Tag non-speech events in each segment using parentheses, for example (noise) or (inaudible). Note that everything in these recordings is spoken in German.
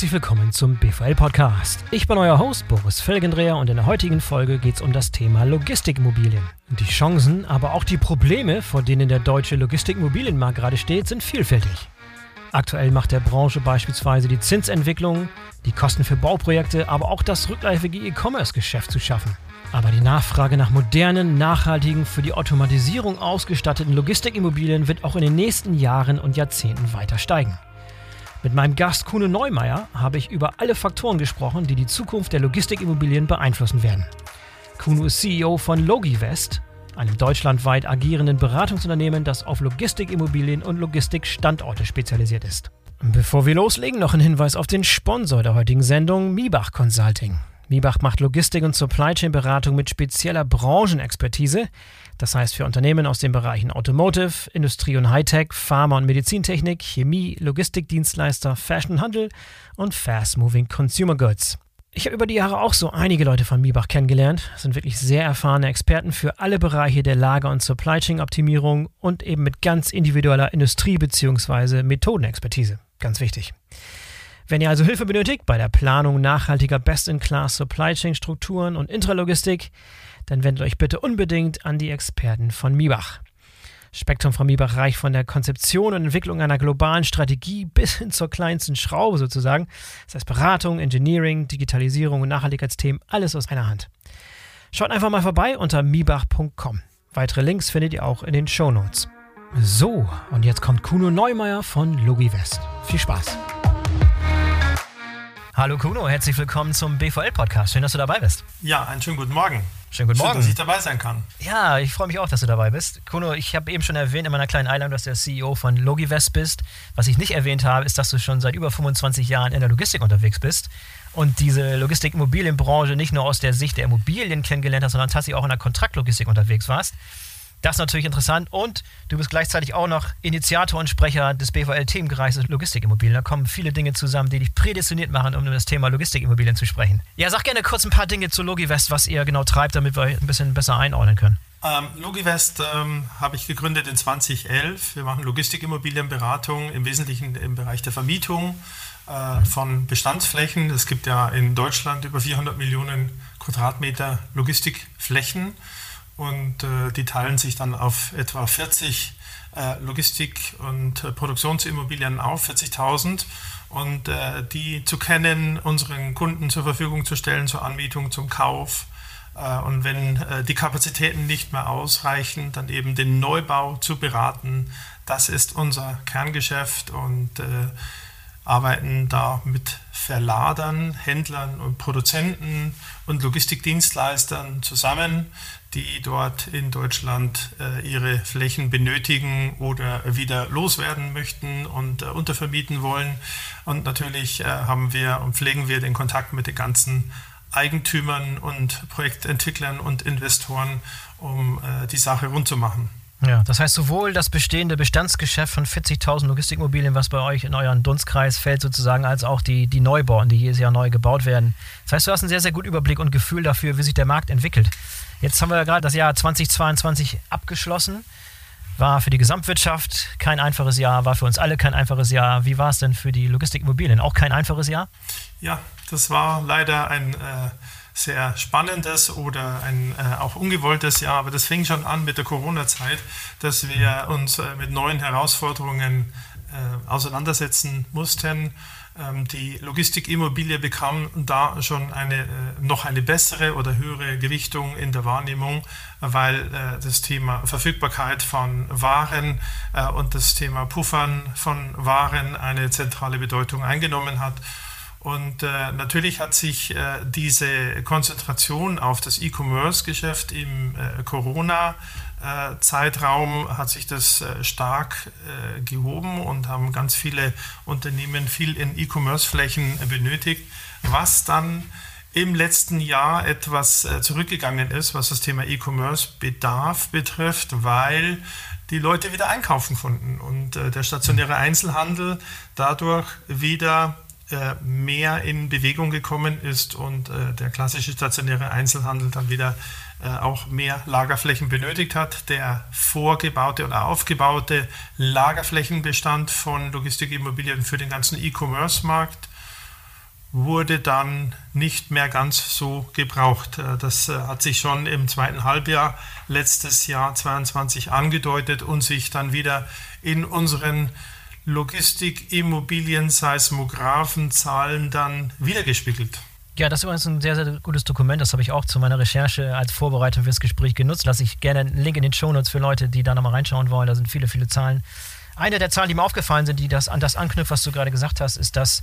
herzlich willkommen zum BVL Podcast. Ich bin euer Host Boris Felgendreher und in der heutigen Folge geht es um das Thema Logistikimmobilien. Die Chancen, aber auch die Probleme, vor denen der deutsche Logistikimmobilienmarkt gerade steht, sind vielfältig. Aktuell macht der Branche beispielsweise die Zinsentwicklung, die Kosten für Bauprojekte, aber auch das rückläufige E-Commerce-Geschäft zu schaffen. Aber die Nachfrage nach modernen, nachhaltigen, für die Automatisierung ausgestatteten Logistikimmobilien wird auch in den nächsten Jahren und Jahrzehnten weiter steigen. Mit meinem Gast Kuno Neumeier habe ich über alle Faktoren gesprochen, die die Zukunft der Logistikimmobilien beeinflussen werden. Kuno ist CEO von Logivest, einem deutschlandweit agierenden Beratungsunternehmen, das auf Logistikimmobilien und Logistikstandorte spezialisiert ist. Bevor wir loslegen, noch ein Hinweis auf den Sponsor der heutigen Sendung, Miebach Consulting. Miebach macht Logistik- und Supply Chain-Beratung mit spezieller Branchenexpertise. Das heißt für Unternehmen aus den Bereichen Automotive, Industrie und Hightech, Pharma- und Medizintechnik, Chemie, Logistikdienstleister, Fashion und Handel und Fast-Moving Consumer Goods. Ich habe über die Jahre auch so einige Leute von Miebach kennengelernt, sind wirklich sehr erfahrene Experten für alle Bereiche der Lager- und Supply Chain-Optimierung und eben mit ganz individueller Industrie- bzw. Methodenexpertise. Ganz wichtig. Wenn ihr also Hilfe benötigt bei der Planung nachhaltiger Best-in-Class Supply Chain Strukturen und Intralogistik, dann wendet euch bitte unbedingt an die Experten von Miebach. Spektrum von Miebach reicht von der Konzeption und Entwicklung einer globalen Strategie bis hin zur kleinsten Schraube sozusagen. Das heißt Beratung, Engineering, Digitalisierung und Nachhaltigkeitsthemen, alles aus einer Hand. Schaut einfach mal vorbei unter miebach.com. Weitere Links findet ihr auch in den Show Notes. So, und jetzt kommt Kuno Neumeier von Logivest. Viel Spaß! Hallo Kuno, herzlich willkommen zum BVL-Podcast. Schön, dass du dabei bist. Ja, einen schönen guten Morgen. Schönen guten Morgen. Schön, dass ich dabei sein kann. Ja, ich freue mich auch, dass du dabei bist. Kuno, ich habe eben schon erwähnt in meiner kleinen Einladung, dass du der CEO von Logivest bist. Was ich nicht erwähnt habe, ist, dass du schon seit über 25 Jahren in der Logistik unterwegs bist und diese Logistik-Immobilienbranche nicht nur aus der Sicht der Immobilien kennengelernt hast, sondern tatsächlich auch in der Kontraktlogistik unterwegs warst. Das ist natürlich interessant. Und du bist gleichzeitig auch noch Initiator und Sprecher des BVL-Themenkreises Logistikimmobilien. Da kommen viele Dinge zusammen, die dich prädestiniert machen, um über das Thema Logistikimmobilien zu sprechen. Ja, sag gerne kurz ein paar Dinge zu Logivest, was ihr genau treibt, damit wir euch ein bisschen besser einordnen können. Ähm, Logivest ähm, habe ich gegründet in 2011. Wir machen Logistikimmobilienberatung im Wesentlichen im Bereich der Vermietung äh, von Bestandsflächen. Es gibt ja in Deutschland über 400 Millionen Quadratmeter Logistikflächen und äh, die teilen sich dann auf etwa 40 äh, Logistik- und äh, Produktionsimmobilien auf, 40.000 und äh, die zu kennen, unseren Kunden zur Verfügung zu stellen, zur Anmietung, zum Kauf. Äh, und wenn äh, die Kapazitäten nicht mehr ausreichen, dann eben den Neubau zu beraten. Das ist unser Kerngeschäft und arbeiten da mit Verladern, Händlern und Produzenten und Logistikdienstleistern zusammen, die dort in Deutschland äh, ihre Flächen benötigen oder wieder loswerden möchten und äh, untervermieten wollen. Und natürlich äh, haben wir und pflegen wir den Kontakt mit den ganzen Eigentümern und Projektentwicklern und Investoren, um äh, die Sache rund zu machen. Ja, das heißt sowohl das bestehende Bestandsgeschäft von 40.000 Logistikimmobilien, was bei euch in euren Dunstkreis fällt sozusagen, als auch die, die Neubauten, die jedes Jahr neu gebaut werden. Das heißt, du hast einen sehr, sehr guten Überblick und Gefühl dafür, wie sich der Markt entwickelt. Jetzt haben wir ja gerade das Jahr 2022 abgeschlossen. War für die Gesamtwirtschaft kein einfaches Jahr, war für uns alle kein einfaches Jahr. Wie war es denn für die Logistikimmobilien? Auch kein einfaches Jahr? Ja, das war leider ein... Äh sehr spannendes oder ein äh, auch ungewolltes Jahr, aber das fing schon an mit der Corona-Zeit, dass wir uns äh, mit neuen Herausforderungen äh, auseinandersetzen mussten. Ähm, die Logistikimmobilie bekam da schon eine, äh, noch eine bessere oder höhere Gewichtung in der Wahrnehmung, weil äh, das Thema Verfügbarkeit von Waren äh, und das Thema Puffern von Waren eine zentrale Bedeutung eingenommen hat. Und äh, natürlich hat sich äh, diese Konzentration auf das E-Commerce-Geschäft im äh, Corona-Zeitraum hat sich das äh, stark äh, gehoben und haben ganz viele Unternehmen viel in E-Commerce-Flächen benötigt, was dann im letzten Jahr etwas äh, zurückgegangen ist, was das Thema E-Commerce-Bedarf betrifft, weil die Leute wieder einkaufen konnten und der stationäre Einzelhandel dadurch wieder äh, mehr in Bewegung gekommen ist und äh, der klassische stationäre Einzelhandel dann wieder äh, auch mehr Lagerflächen benötigt hat. Der vorgebaute oder aufgebaute Lagerflächenbestand von Logistikimmobilien für den ganzen E-Commerce-Markt wurde dann nicht mehr ganz so gebraucht. Äh, das äh, hat sich schon im zweiten Halbjahr letztes Jahr 22 angedeutet und sich dann wieder in unseren Logistik, Immobilien, Seismographenzahlen dann wiedergespiegelt. Ja, das ist übrigens ein sehr, sehr gutes Dokument. Das habe ich auch zu meiner Recherche als Vorbereitung fürs Gespräch genutzt. Lasse ich gerne einen Link in den Shownotes für Leute, die da nochmal reinschauen wollen. Da sind viele, viele Zahlen. Eine der Zahlen, die mir aufgefallen sind, die das an das anknüpft, was du gerade gesagt hast, ist, dass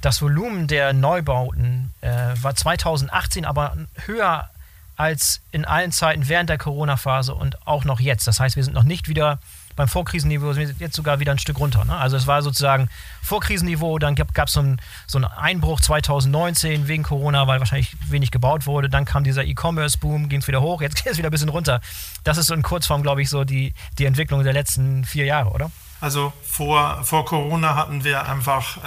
das Volumen der Neubauten äh, war 2018 aber höher als in allen Zeiten während der Corona-Phase und auch noch jetzt. Das heißt, wir sind noch nicht wieder beim Vorkrisenniveau sind wir jetzt sogar wieder ein Stück runter. Ne? Also es war sozusagen Vorkrisenniveau, dann gab es so, so einen Einbruch 2019 wegen Corona, weil wahrscheinlich wenig gebaut wurde. Dann kam dieser E-Commerce-Boom, ging es wieder hoch, jetzt (laughs) geht es wieder ein bisschen runter. Das ist so in Kurzform, glaube ich, so die, die Entwicklung der letzten vier Jahre, oder? Also vor, vor Corona hatten wir einfach äh,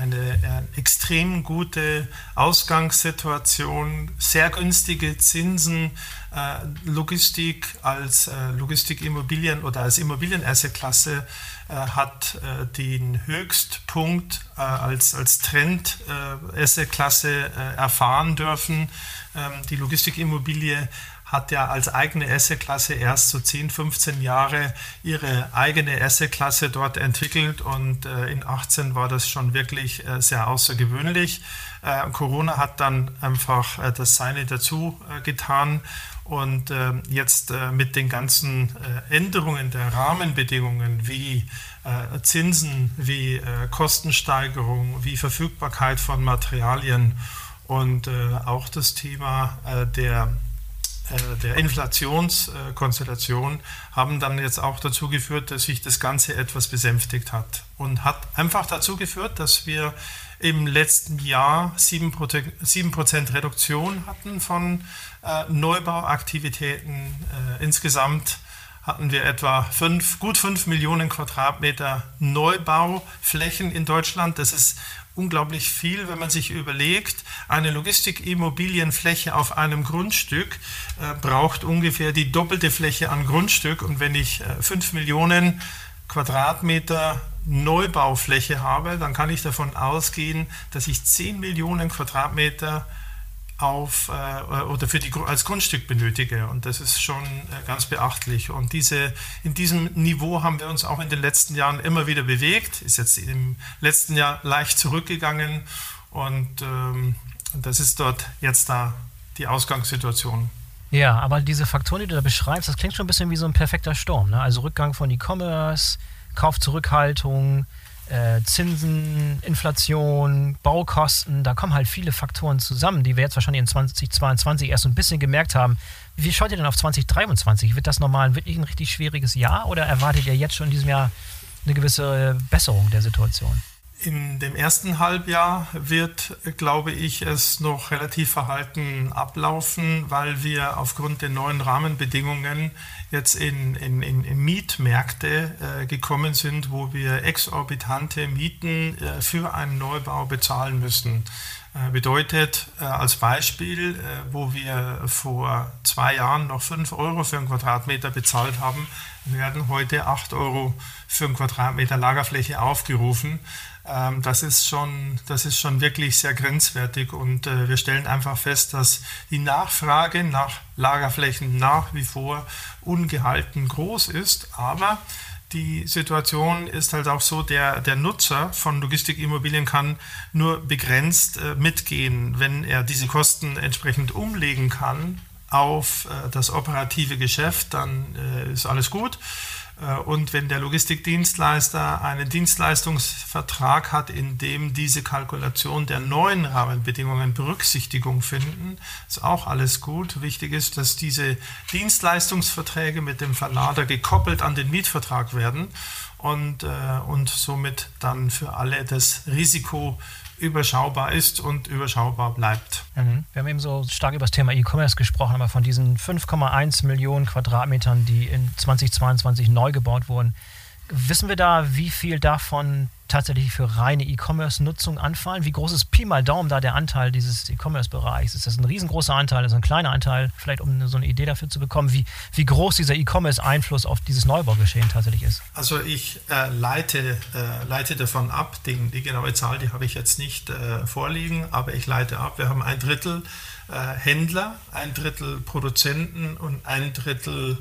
eine äh, extrem gute Ausgangssituation, sehr günstige Zinsen, äh, Logistik als äh, Logistikimmobilien oder als Immobilien-Asset-Klasse äh, hat äh, den Höchstpunkt als, als Trend-Asset-Klasse erfahren dürfen. Ähm, die Logistikimmobilie hat ja als eigene Asset-Klasse erst so 10, 15 Jahre ihre eigene Asset-Klasse dort entwickelt und äh, in 18 war das schon wirklich äh, sehr außergewöhnlich. Äh, Corona hat dann einfach äh, das Seine dazu äh, getan und äh, jetzt mit den ganzen Änderungen der Rahmenbedingungen wie Zinsen, wie Kostensteigerung, wie Verfügbarkeit von Materialien und auch das Thema der äh, der Inflationskonstellation haben dann jetzt auch dazu geführt, dass sich das Ganze etwas besänftigt hat und hat einfach dazu geführt, dass wir im letzten Jahr 7%, Reduktion hatten von äh, Neubauaktivitäten. Äh, insgesamt hatten wir etwa fünf, gut 5 Millionen Quadratmeter Neubauflächen in Deutschland. Das ist unglaublich viel, wenn man sich überlegt, eine Logistikimmobilienfläche auf einem Grundstück äh, braucht ungefähr die doppelte Fläche an Grundstück. Und wenn ich äh, 5 Millionen Quadratmeter Neubaufläche habe, dann kann ich davon ausgehen, dass ich 10 Millionen Quadratmeter auf äh, oder für die als Grundstück benötige und das ist schon äh, ganz beachtlich und diese in diesem Niveau haben wir uns auch in den letzten Jahren immer wieder bewegt ist jetzt im letzten Jahr leicht zurückgegangen und ähm, das ist dort jetzt da die Ausgangssituation. Ja, aber diese Faktoren, die du da beschreibst, das klingt schon ein bisschen wie so ein perfekter Sturm. Ne? Also Rückgang von E-Commerce, Kaufzurückhaltung, äh, Zinsen, Inflation, Baukosten, da kommen halt viele Faktoren zusammen, die wir jetzt wahrscheinlich in 2022 erst so ein bisschen gemerkt haben. Wie schaut ihr denn auf 2023? Wird das nochmal wirklich ein richtig schwieriges Jahr oder erwartet ihr jetzt schon in diesem Jahr eine gewisse Besserung der Situation? In dem ersten Halbjahr wird, glaube ich, es noch relativ verhalten ablaufen, weil wir aufgrund der neuen Rahmenbedingungen jetzt in, in, in Mietmärkte äh, gekommen sind, wo wir exorbitante Mieten äh, für einen Neubau bezahlen müssen. Äh, bedeutet äh, als Beispiel, äh, wo wir vor zwei Jahren noch 5 Euro für einen Quadratmeter bezahlt haben, werden heute 8 Euro für einen Quadratmeter Lagerfläche aufgerufen. Ähm, das, ist schon, das ist schon wirklich sehr grenzwertig und äh, wir stellen einfach fest, dass die Nachfrage nach Lagerflächen nach wie vor ungehalten groß ist, aber die Situation ist halt auch so, der, der Nutzer von Logistikimmobilien kann nur begrenzt äh, mitgehen, wenn er diese Kosten entsprechend umlegen kann auf äh, das operative Geschäft, dann äh, ist alles gut. Äh, und wenn der Logistikdienstleister einen Dienstleistungsvertrag hat, in dem diese Kalkulation der neuen Rahmenbedingungen Berücksichtigung finden, ist auch alles gut. Wichtig ist, dass diese Dienstleistungsverträge mit dem Verlader gekoppelt an den Mietvertrag werden und, äh, und somit dann für alle das Risiko überschaubar ist und überschaubar bleibt. Mhm. Wir haben eben so stark über das Thema E-Commerce gesprochen, aber von diesen 5,1 Millionen Quadratmetern, die in 2022 neu gebaut wurden, wissen wir da, wie viel davon tatsächlich für reine E-Commerce-Nutzung anfallen? Wie groß ist Pi mal Daumen da der Anteil dieses E-Commerce-Bereichs? Ist das ein riesengroßer Anteil, ist das ein kleiner Anteil? Vielleicht um so eine Idee dafür zu bekommen, wie, wie groß dieser E-Commerce-Einfluss auf dieses Neubaugeschehen tatsächlich ist. Also ich äh, leite, äh, leite davon ab, den, die genaue Zahl, die habe ich jetzt nicht äh, vorliegen, aber ich leite ab, wir haben ein Drittel äh, Händler, ein Drittel Produzenten und ein Drittel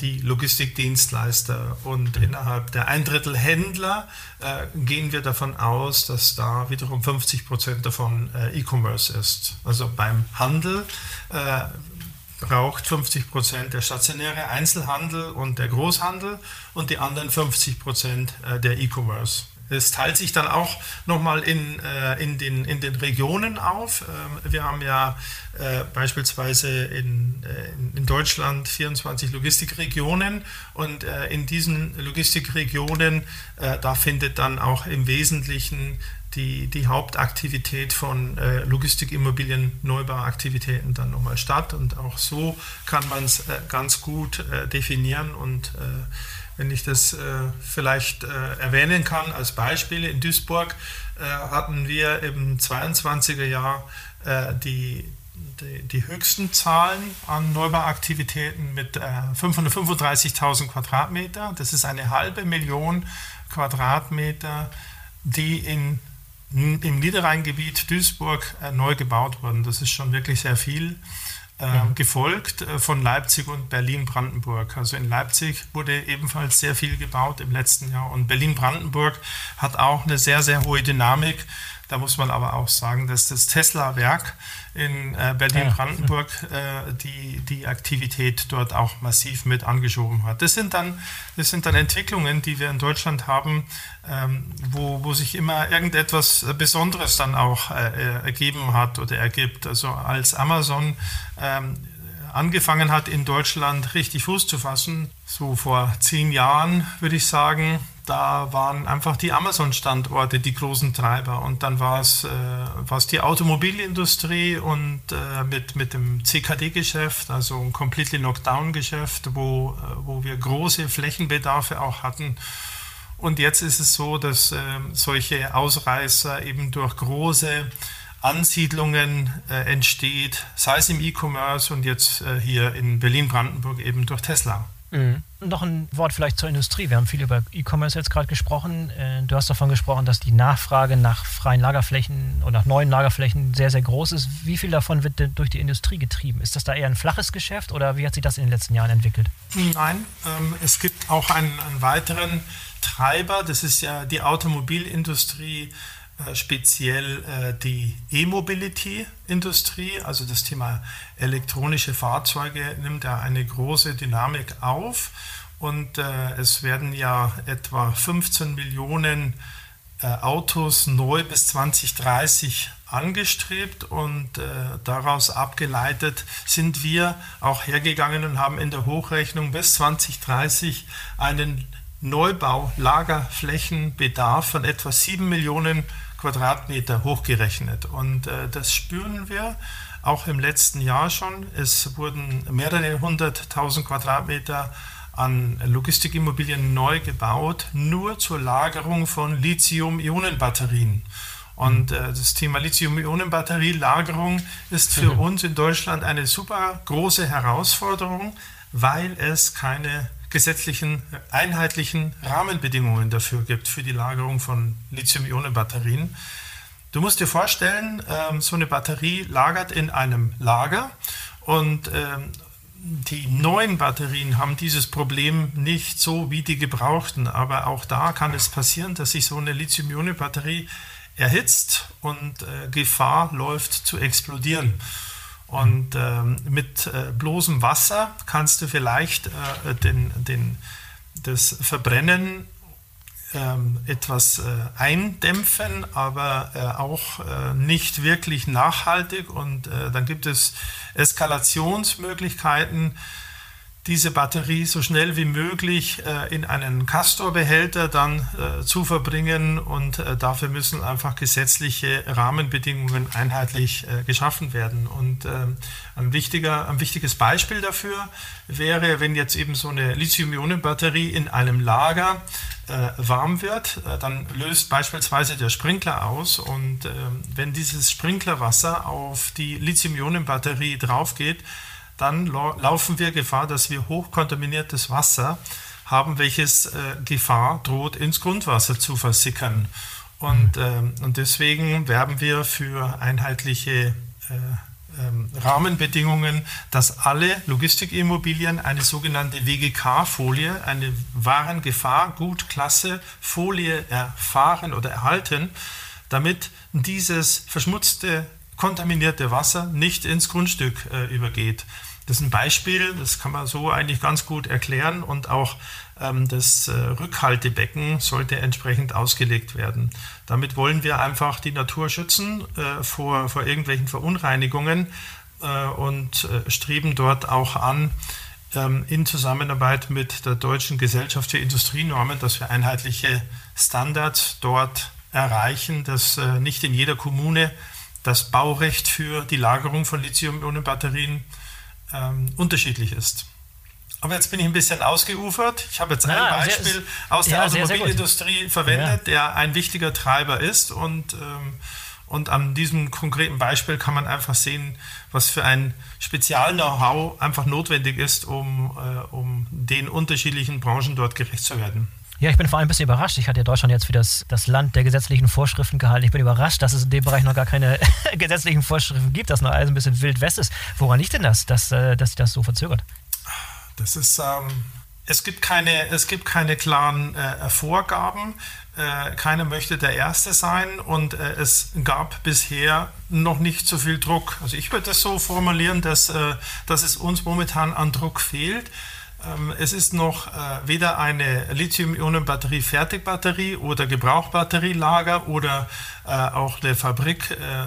die Logistikdienstleister. Und innerhalb der ein Drittel Händler äh, gehen wir davon aus, dass da wiederum 50 Prozent davon äh, E-Commerce ist. Also beim Handel äh, braucht 50 Prozent der stationäre Einzelhandel und der Großhandel und die anderen 50 Prozent äh, der E-Commerce. Es teilt sich dann auch nochmal in, äh, in, den, in den Regionen auf. Ähm, wir haben ja äh, beispielsweise in, äh, in Deutschland 24 Logistikregionen und äh, in diesen Logistikregionen, äh, da findet dann auch im Wesentlichen die, die Hauptaktivität von äh, Logistikimmobilien, Neubauaktivitäten dann nochmal statt. Und auch so kann man es ganz gut definieren und äh, wenn ich das äh, vielleicht äh, erwähnen kann als Beispiel, in Duisburg äh, hatten wir im 22er Jahr äh, die, die, die, höchsten Zahlen an Neubauaktivitäten mit 535.000 äh, Quadratmeter. Das ist eine halbe Million Quadratmeter, die in, im Niederrheingebiet Duisburg äh, neu gebaut wurden. Das ist schon wirklich sehr viel äh, gefolgt äh, von Leipzig und Berlin-Brandenburg. Also in Leipzig wurde ebenfalls sehr viel gebaut im letzten Jahr und Berlin-Brandenburg hat auch eine sehr, sehr hohe Dynamik. Da muss man aber auch sagen, dass das Tesla-Werk in äh, Berlin-Brandenburg äh, die, die Aktivität dort auch massiv mit angeschoben hat. Das sind dann, das sind dann Entwicklungen, die wir in Deutschland haben, ähm, wo, wo sich immer irgendetwas Besonderes dann auch äh, ergeben hat oder ergibt. Also als Amazon ähm, angefangen hat, in Deutschland richtig Fuß zu fassen, so vor zehn Jahren würde ich sagen, da waren einfach die Amazon-Standorte die großen Treiber. Und dann war es, äh, die Automobilindustrie und äh, mit, mit dem CKD-Geschäft, also ein completely Lockdown-Geschäft, wo, äh, wo wir große Flächenbedarfe auch hatten. Und jetzt ist es so, dass äh, solche Ausreißer eben durch große Ansiedlungen äh, entsteht, sei es im E-Commerce und jetzt äh, hier in Berlin-Brandenburg eben durch Tesla. Mhm. Noch ein Wort vielleicht zur Industrie. Wir haben viel über E-Commerce jetzt gerade gesprochen. Äh, du hast davon gesprochen, dass die Nachfrage nach freien Lagerflächen oder nach neuen Lagerflächen sehr, sehr groß ist. Wie viel davon wird denn durch die Industrie getrieben? Ist das da eher ein flaches Geschäft oder wie hat sich das in den letzten Jahren entwickelt? Nein, ähm, es gibt auch einen, einen weiteren Treiber. Das ist ja die Automobilindustrie speziell äh, die E-Mobility-Industrie, also das Thema elektronische Fahrzeuge, nimmt ja eine große Dynamik auf. Und äh, es werden ja etwa 15 Millionen äh, Autos neu bis 2030 angestrebt und äh, daraus abgeleitet sind wir auch hergegangen und haben in der Hochrechnung bis 2030 einen Neubau-Lagerflächenbedarf von etwa 7 Millionen Quadratmeter hochgerechnet. Und äh, das spüren wir auch im letzten Jahr schon. Es wurden mehrere hunderttausend Quadratmeter an Logistikimmobilien neu gebaut, nur zur Lagerung von Lithium-Ionen-Batterien. Und äh, das Thema Lithium-Ionen-Batterie-Lagerung ist für mhm. uns in Deutschland eine super große Herausforderung, weil es keine gesetzlichen einheitlichen Rahmenbedingungen dafür gibt, für die Lagerung von Lithium-Ionen-Batterien. Du musst dir vorstellen, ähm, so eine Batterie lagert in einem Lager und ähm, die neuen Batterien haben dieses Problem nicht so wie die gebrauchten, aber auch da kann es passieren, dass sich so eine Lithium-Ionen-Batterie erhitzt und äh, Gefahr läuft zu explodieren. Und ähm, mit äh, bloßem Wasser kannst du vielleicht äh, den, den, das Verbrennen ähm, etwas äh, eindämpfen, aber äh, auch äh, nicht wirklich nachhaltig. Und äh, dann gibt es Eskalationsmöglichkeiten, diese Batterie so schnell wie möglich äh, in einen Castor-Behälter dann äh, zu verbringen und äh, dafür müssen einfach gesetzliche Rahmenbedingungen einheitlich geschaffen werden. Und ähm, ein, wichtiger, ein wichtiges Beispiel dafür wäre, wenn jetzt eben so eine Lithium-Ionen-Batterie in einem Lager warm wird, dann löst beispielsweise der Sprinkler aus und ähm, wenn dieses Sprinklerwasser auf die Lithium-Ionen-Batterie draufgeht, dann laufen wir Gefahr, dass wir hochkontaminiertes Wasser haben, welches äh, Gefahr droht, ins Grundwasser zu versickern. Und, ähm, und deswegen werben wir für einheitliche äh, ähm, Rahmenbedingungen, dass alle Logistikimmobilien eine sogenannte WGK-Folie, eine Warengefahr-Gutklasse-Folie erfahren oder erhalten, damit dieses verschmutzte kontaminierte Wasser nicht ins Grundstück äh, übergeht. Das ist ein Beispiel, das kann man so eigentlich ganz gut erklären und auch ähm, das äh, Rückhaltebecken sollte entsprechend ausgelegt werden. Damit wollen wir einfach die Natur schützen äh, vor, vor irgendwelchen Verunreinigungen äh, und äh, streben dort auch an, ähm, in Zusammenarbeit mit der Deutschen Gesellschaft für Industrienormen, dass wir einheitliche Standards dort erreichen, dass äh, nicht in jeder Kommune das Baurecht für die Lagerung von Lithium-Ionen-Batterien ähm, unterschiedlich ist. Aber jetzt bin ich ein bisschen ausgeufert. Ich habe jetzt ein ja, Beispiel sehr, aus der ja, Automobilindustrie sehr, sehr verwendet, ja. der ein wichtiger Treiber ist. Und, ähm, und an diesem konkreten Beispiel kann man einfach sehen, was für ein Spezial-Know-how einfach notwendig ist, um, äh, um den unterschiedlichen Branchen dort gerecht zu werden. Ja, ich bin vor allem ein bisschen überrascht. Ich hatte ja Deutschland jetzt für das, das Land der gesetzlichen Vorschriften gehalten. Ich bin überrascht, dass es in dem Bereich noch gar keine (laughs) gesetzlichen Vorschriften gibt, dass noch alles ein bisschen wild west ist. Woran liegt denn das, dass, äh, dass sich das so verzögert? Das ist, ähm, es, gibt keine, es gibt keine klaren äh, Vorgaben. Äh, keiner möchte der Erste sein und äh, es gab bisher noch nicht so viel Druck. Also ich würde das so formulieren, dass, äh, dass es uns momentan an Druck fehlt. Ähm, es ist noch äh, weder eine Lithium-Ionen-Batterie-Fertigbatterie oder Gebrauchbatterielager oder äh, auch eine Fabrik äh,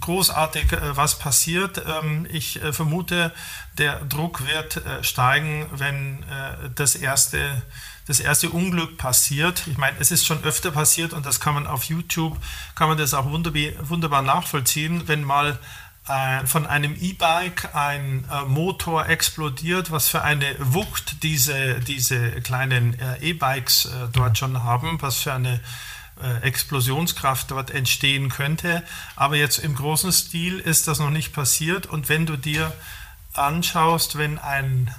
großartig was passiert. Ähm, ich vermute, der Druck wird steigen, wenn das erste das erste Unglück passiert. Ich meine, es ist schon öfter passiert und das kann man auf YouTube, kann man das auch wunderbar nachvollziehen, wenn mal äh, von einem E-Bike ein äh, Motor explodiert, was für eine Wucht diese, diese kleinen äh, E-Bikes dort schon haben, was für eine Explosionskraft dort entstehen könnte. Aber jetzt im großen Stil ist das noch nicht passiert. Und wenn du dir anschaust, wenn ein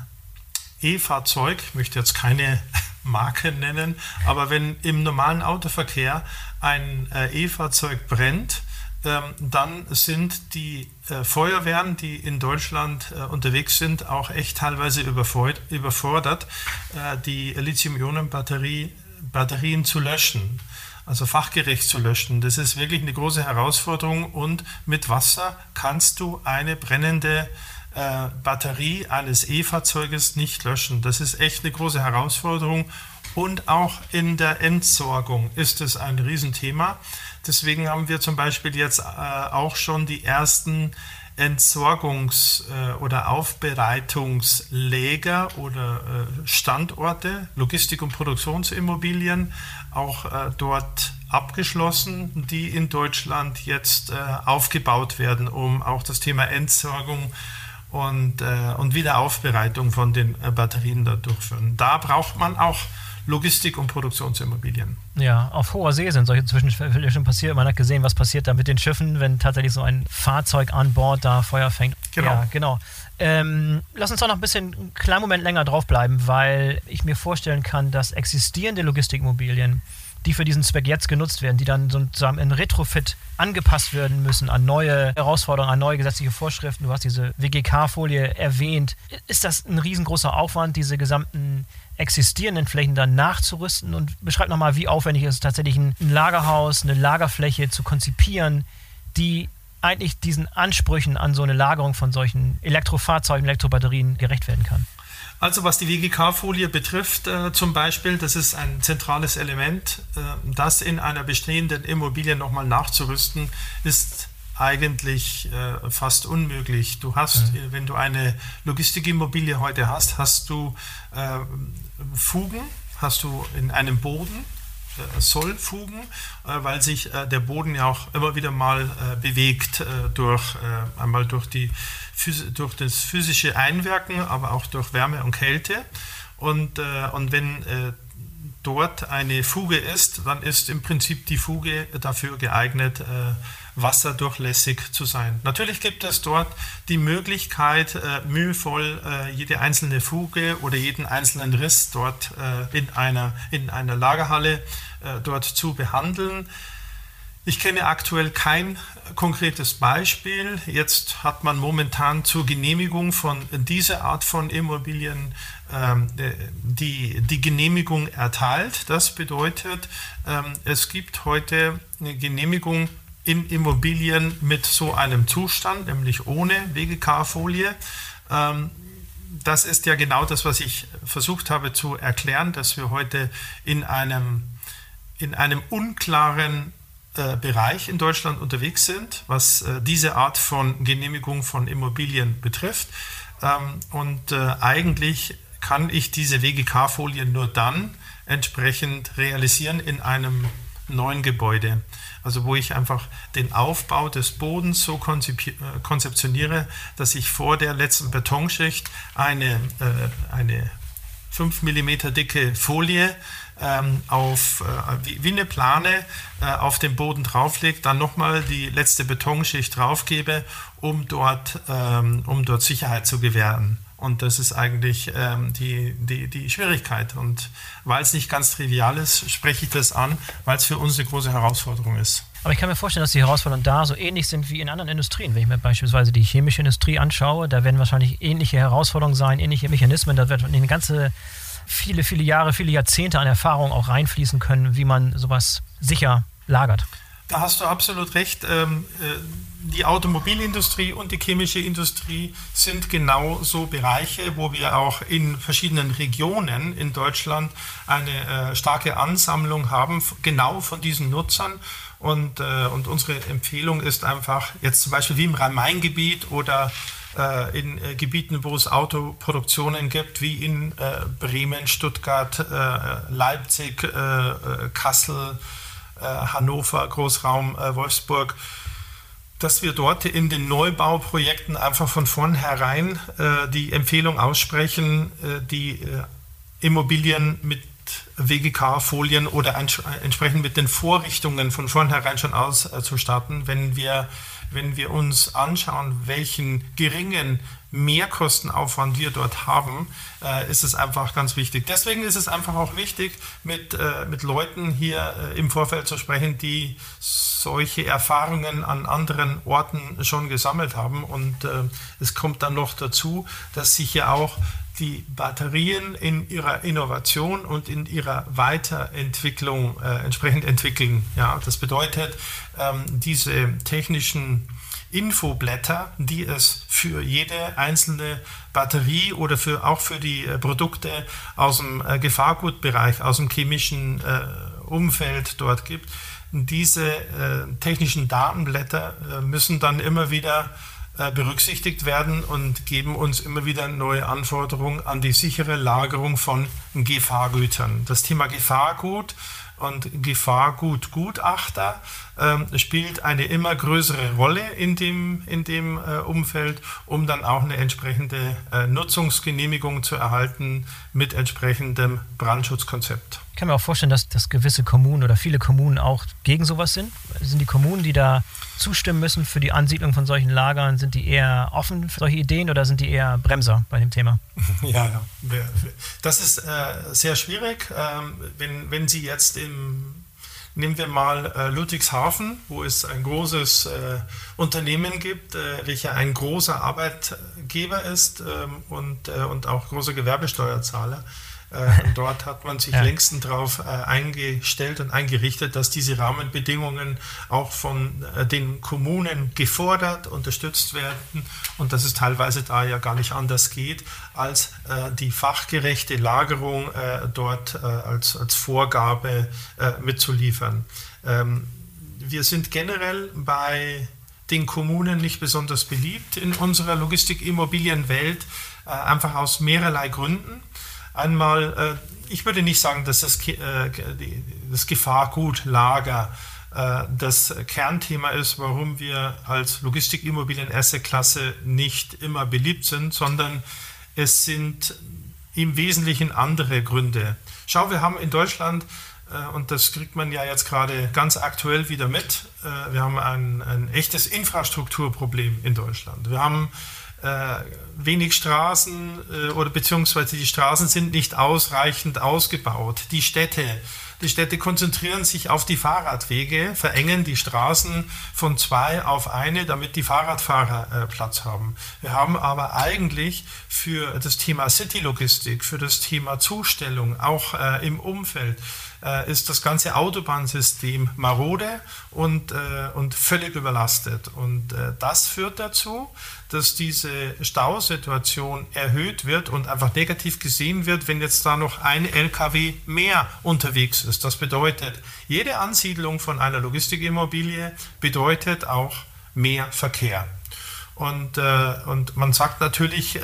E-Fahrzeug, ich möchte jetzt keine (laughs) Marke nennen, aber wenn im normalen Autoverkehr ein E-Fahrzeug brennt, dann sind die äh, Feuerwehren, die in Deutschland äh, unterwegs sind, auch echt teilweise überfordert, äh, die Lithium-Ionen-Batterien zu löschen, also fachgerecht zu löschen. Das ist wirklich eine große Herausforderung und mit Wasser kannst du eine brennende Batterie eines E-Fahrzeuges nicht löschen. Das ist echt eine große Herausforderung und auch in der Entsorgung ist es ein Riesenthema. Deswegen haben wir zum Beispiel jetzt äh, auch schon die ersten Entsorgungs- äh, oder Aufbereitungsläger oder äh, Standorte, Logistik- und Produktionsimmobilien auch äh, dort abgeschlossen, die in Deutschland jetzt aufgebaut werden, um auch das Thema Entsorgung und, und Wiederaufbereitung von den Batterien da durchführen. Da braucht man auch Logistik- und Produktionsimmobilien. Ja, auf hoher See sind solche Zwischenfälle schon passiert. Man hat gesehen, was passiert da mit den Schiffen, wenn tatsächlich so ein Fahrzeug an Bord da Feuer fängt. Genau. Ja, genau. Ähm, lass uns doch noch ein bisschen einen kleinen Moment länger draufbleiben, weil ich mir vorstellen kann, dass existierende Logistikimmobilien, die für diesen Zweck jetzt genutzt werden, die dann sozusagen in Retrofit angepasst werden müssen an neue Herausforderungen, an neue gesetzliche Vorschriften. Du hast diese WGK-Folie erwähnt. Ist das ein riesengroßer Aufwand, diese gesamten existierenden Flächen dann nachzurüsten und beschreibt nochmal, wie aufwendig es ist, tatsächlich ein Lagerhaus, eine Lagerfläche zu konzipieren, die eigentlich diesen Ansprüchen an so eine Lagerung von solchen Elektrofahrzeugen, Elektrobatterien gerecht werden kann. Also was die WGK-Folie betrifft, äh, zum Beispiel, das ist ein zentrales Element, äh, das in einer bestehenden Immobilie nochmal nachzurüsten, ist eigentlich äh, fast unmöglich. Du hast, mhm. wenn du eine Logistikimmobilie heute hast, hast du äh, Fugen, hast du in einem Boden, äh, Sollfugen, äh, weil sich äh, der Boden ja auch immer wieder mal bewegt durch einmal durch die durch das physische Einwirken, aber auch durch Wärme und Kälte. Und, und wenn dort eine Fuge ist, dann ist im Prinzip die Fuge dafür geeignet, wasserdurchlässig zu sein. Natürlich gibt es dort die Möglichkeit, äh, mühevoll äh, jede einzelne Fuge oder jeden einzelnen Riss dort äh, in, einer, in einer Lagerhalle äh, dort zu behandeln. Ich kenne aktuell kein konkretes Beispiel. Jetzt hat man momentan zur Genehmigung von dieser Art von Immobilien ähm, die, die Genehmigung erteilt. Das bedeutet, ähm, es gibt heute eine Genehmigung in Immobilien mit so einem Zustand, nämlich ohne WGK-Folie. Ähm, das ist ja genau das, was ich versucht habe zu erklären, dass wir heute in einem, in einem unklaren äh, Bereich in Deutschland unterwegs sind, was äh, diese Art von Genehmigung von Immobilien betrifft. Ähm, und äh, eigentlich kann ich diese WGK-Folien nur dann entsprechend realisieren in einem neuen Gebäude. Also wo ich einfach den Aufbau des Bodens so äh, konzeptioniere, dass ich vor der letzten Betonschicht eine, äh, eine 5 mm dicke Folie ähm, auf, äh, wie, eine Plane äh, auf den Boden drauflege, dann nochmal die letzte Betonschicht draufgebe, um dort, ähm, um dort Sicherheit zu gewähren. Und das ist eigentlich ähm, die, die, die Schwierigkeit. Und weil es nicht ganz trivial ist, spreche ich das an, weil es für uns eine große Herausforderung ist. Aber ich kann mir vorstellen, dass die Herausforderungen da so ähnlich sind wie in anderen Industrien. Wenn ich mir beispielsweise die chemische Industrie anschaue, da werden wahrscheinlich ähnliche Herausforderungen sein, ähnliche Mechanismen. Da wird eine ganze, viele, viele Jahre, viele Jahrzehnte an Erfahrung auch reinfließen können, wie man sowas sicher lagert. Da hast du absolut recht. Ähm, äh, die Automobilindustrie und die chemische Industrie sind genau so Bereiche, wo wir auch in verschiedenen Regionen in Deutschland eine äh, starke Ansammlung haben, genau von diesen Nutzern. Und, äh, und unsere Empfehlung ist einfach, jetzt zum Beispiel wie im Rhein-Main-Gebiet oder äh, in äh, Gebieten, wo es Autoproduktionen gibt, wie in äh, Bremen, Stuttgart, äh, Leipzig, Kassel, Hannover, Großraum Wolfsburg, dass wir dort in den Neubauprojekten einfach von vornherein äh, die Empfehlung aussprechen, äh, die äh, Immobilien mit WGK-Folien oder entsprechend mit den Vorrichtungen von vornherein schon auszustatten, wenn wir, wenn wir uns anschauen, welchen geringen Mehrkostenaufwand wir dort haben, äh, ist es einfach ganz wichtig. Deswegen ist es einfach auch wichtig, mit, äh, mit Leuten hier äh, im Vorfeld zu sprechen, die solche Erfahrungen an anderen Orten schon gesammelt haben. Und äh, es kommt dann noch dazu, dass sich ja auch die Batterien in ihrer Innovation und in ihrer Weiterentwicklung äh, entsprechend entwickeln. Ja, das bedeutet, ähm, diese technischen Infoblätter, die es für jede einzelne Batterie oder für, auch für die äh, Produkte aus dem äh, Gefahrgutbereich, aus dem chemischen äh, Umfeld dort gibt. Diese äh, technischen Datenblätter äh, müssen dann immer wieder berücksichtigt werden und geben uns immer wieder neue Anforderungen an die sichere Lagerung von Gefahrgütern. Das Thema Gefahrgut und Gefahrgutgutachter ähm, spielt eine immer größere Rolle in dem, in dem äh, Umfeld, um dann auch eine entsprechende äh, Nutzungsgenehmigung zu erhalten mit entsprechendem Brandschutzkonzept. Kann mir auch vorstellen, dass, dass gewisse Kommunen oder viele Kommunen auch gegen sowas sind. Sind die Kommunen, die da zustimmen müssen für die Ansiedlung von solchen Lagern, sind die eher offen für solche Ideen oder sind die eher Bremser bei dem Thema? (laughs) Ja, das ist äh, sehr schwierig. Ähm, wenn, wenn Sie jetzt im Nehmen wir mal äh, Ludwigshafen, wo es ein großes äh, Unternehmen gibt, äh, welcher ein großer Arbeitgeber ist ähm, und, äh, und auch große Gewerbesteuerzahler. Äh, und dort hat man sich ja. längst darauf äh, eingestellt und eingerichtet, dass diese Rahmenbedingungen auch von äh, den Kommunen gefordert, unterstützt werden und dass es teilweise da ja gar nicht anders geht, als die fachgerechte Lagerung dort als, als Vorgabe mitzuliefern. Ähm, wir sind generell bei den Kommunen nicht besonders beliebt in unserer Logistikimmobilienwelt, einfach aus mehrerlei Gründen. Einmal, äh, ich würde nicht sagen, dass das, äh, das Gefahrgutlager äh, das Kernthema ist, warum wir als Logistikimmobilien erste Klasse nicht immer beliebt sind, sondern es sind im Wesentlichen andere Gründe. Schau, wir haben in Deutschland und das kriegt man ja jetzt gerade ganz aktuell wieder mit. Wir haben ein, ein echtes Infrastrukturproblem in Deutschland. Wir haben wenig Straßen oder beziehungsweise die Straßen sind nicht ausreichend ausgebaut. Die Städte die Städte konzentrieren sich auf die Fahrradwege, verengen die Straßen von zwei auf eine, damit die Fahrradfahrer äh, Platz haben. Wir haben aber eigentlich für das Thema City-Logistik, für das Thema Zustellung, auch äh, im Umfeld, äh, ist das ganze Autobahnsystem marode und, äh, und völlig überlastet. Und äh, das führt dazu, dass diese Stausituation erhöht wird und einfach negativ gesehen wird, wenn jetzt da noch ein LKW mehr unterwegs ist. Das bedeutet, jede Ansiedlung von einer Logistikimmobilie bedeutet auch mehr Verkehr. Und, äh, und man sagt natürlich, äh,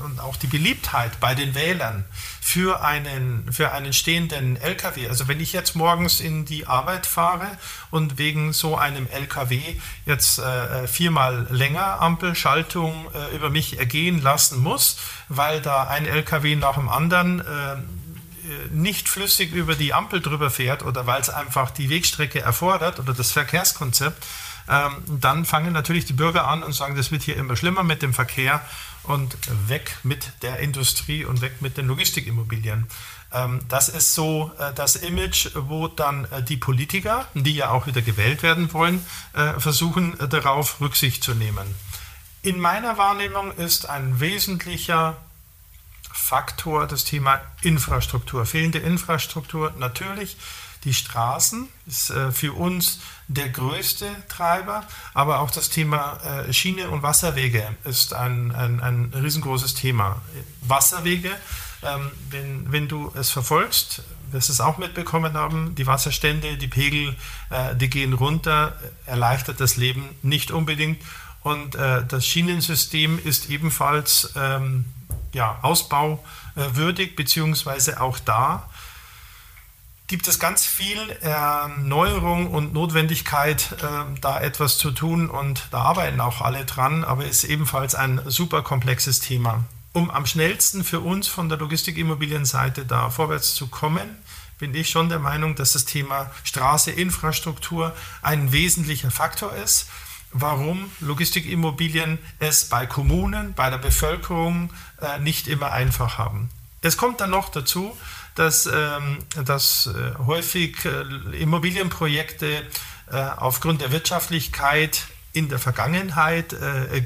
und, auch die Beliebtheit bei den Wählern für einen, für einen stehenden LKW. Also wenn ich jetzt morgens in die Arbeit fahre und wegen so einem LKW jetzt äh, viermal länger Ampelschaltung äh, über mich ergehen lassen muss, weil da ein LKW nach dem anderen äh, nicht flüssig über die Ampel drüber fährt oder weil es einfach die Wegstrecke erfordert oder das Verkehrskonzept, dann fangen natürlich die Bürger an und sagen, das wird hier immer schlimmer mit dem Verkehr und weg mit der Industrie und weg mit den Logistikimmobilien. Ähm, das ist so äh, das Image, wo dann äh, die Politiker, die ja auch wieder gewählt werden wollen, äh, versuchen darauf Rücksicht zu nehmen. In meiner Wahrnehmung ist ein wesentlicher Faktor das Thema Infrastruktur. Fehlende Infrastruktur natürlich. Die Straßen ist für uns der größte Treiber, aber auch das Thema äh, Schiene und Wasserwege ist ein, ein, ein riesengroßes Thema. Wasserwege, ähm, wenn, wenn du es verfolgst, wirst du es auch mitbekommen haben, die Wasserstände, die Pegel, äh, die gehen runter, erleichtert das Leben nicht unbedingt. Und äh, das Schienensystem ist ebenfalls ähm, ja, ausbauwürdig, beziehungsweise auch da gibt es ganz viel äh, Neuerung und Notwendigkeit, äh, da etwas zu tun und da arbeiten auch alle dran, aber ist ebenfalls ein super komplexes Thema. Um am schnellsten für uns von der Logistikimmobilienseite da vorwärts zu kommen, bin ich schon der Meinung, dass das Thema Straße, Infrastruktur ein wesentlicher Faktor ist. Warum Logistikimmobilien es bei Kommunen, bei der Bevölkerung äh, nicht immer einfach haben. Es kommt dann noch dazu, dass, ähm, dass äh, häufig äh, Immobilienprojekte äh, aufgrund der Wirtschaftlichkeit in der Vergangenheit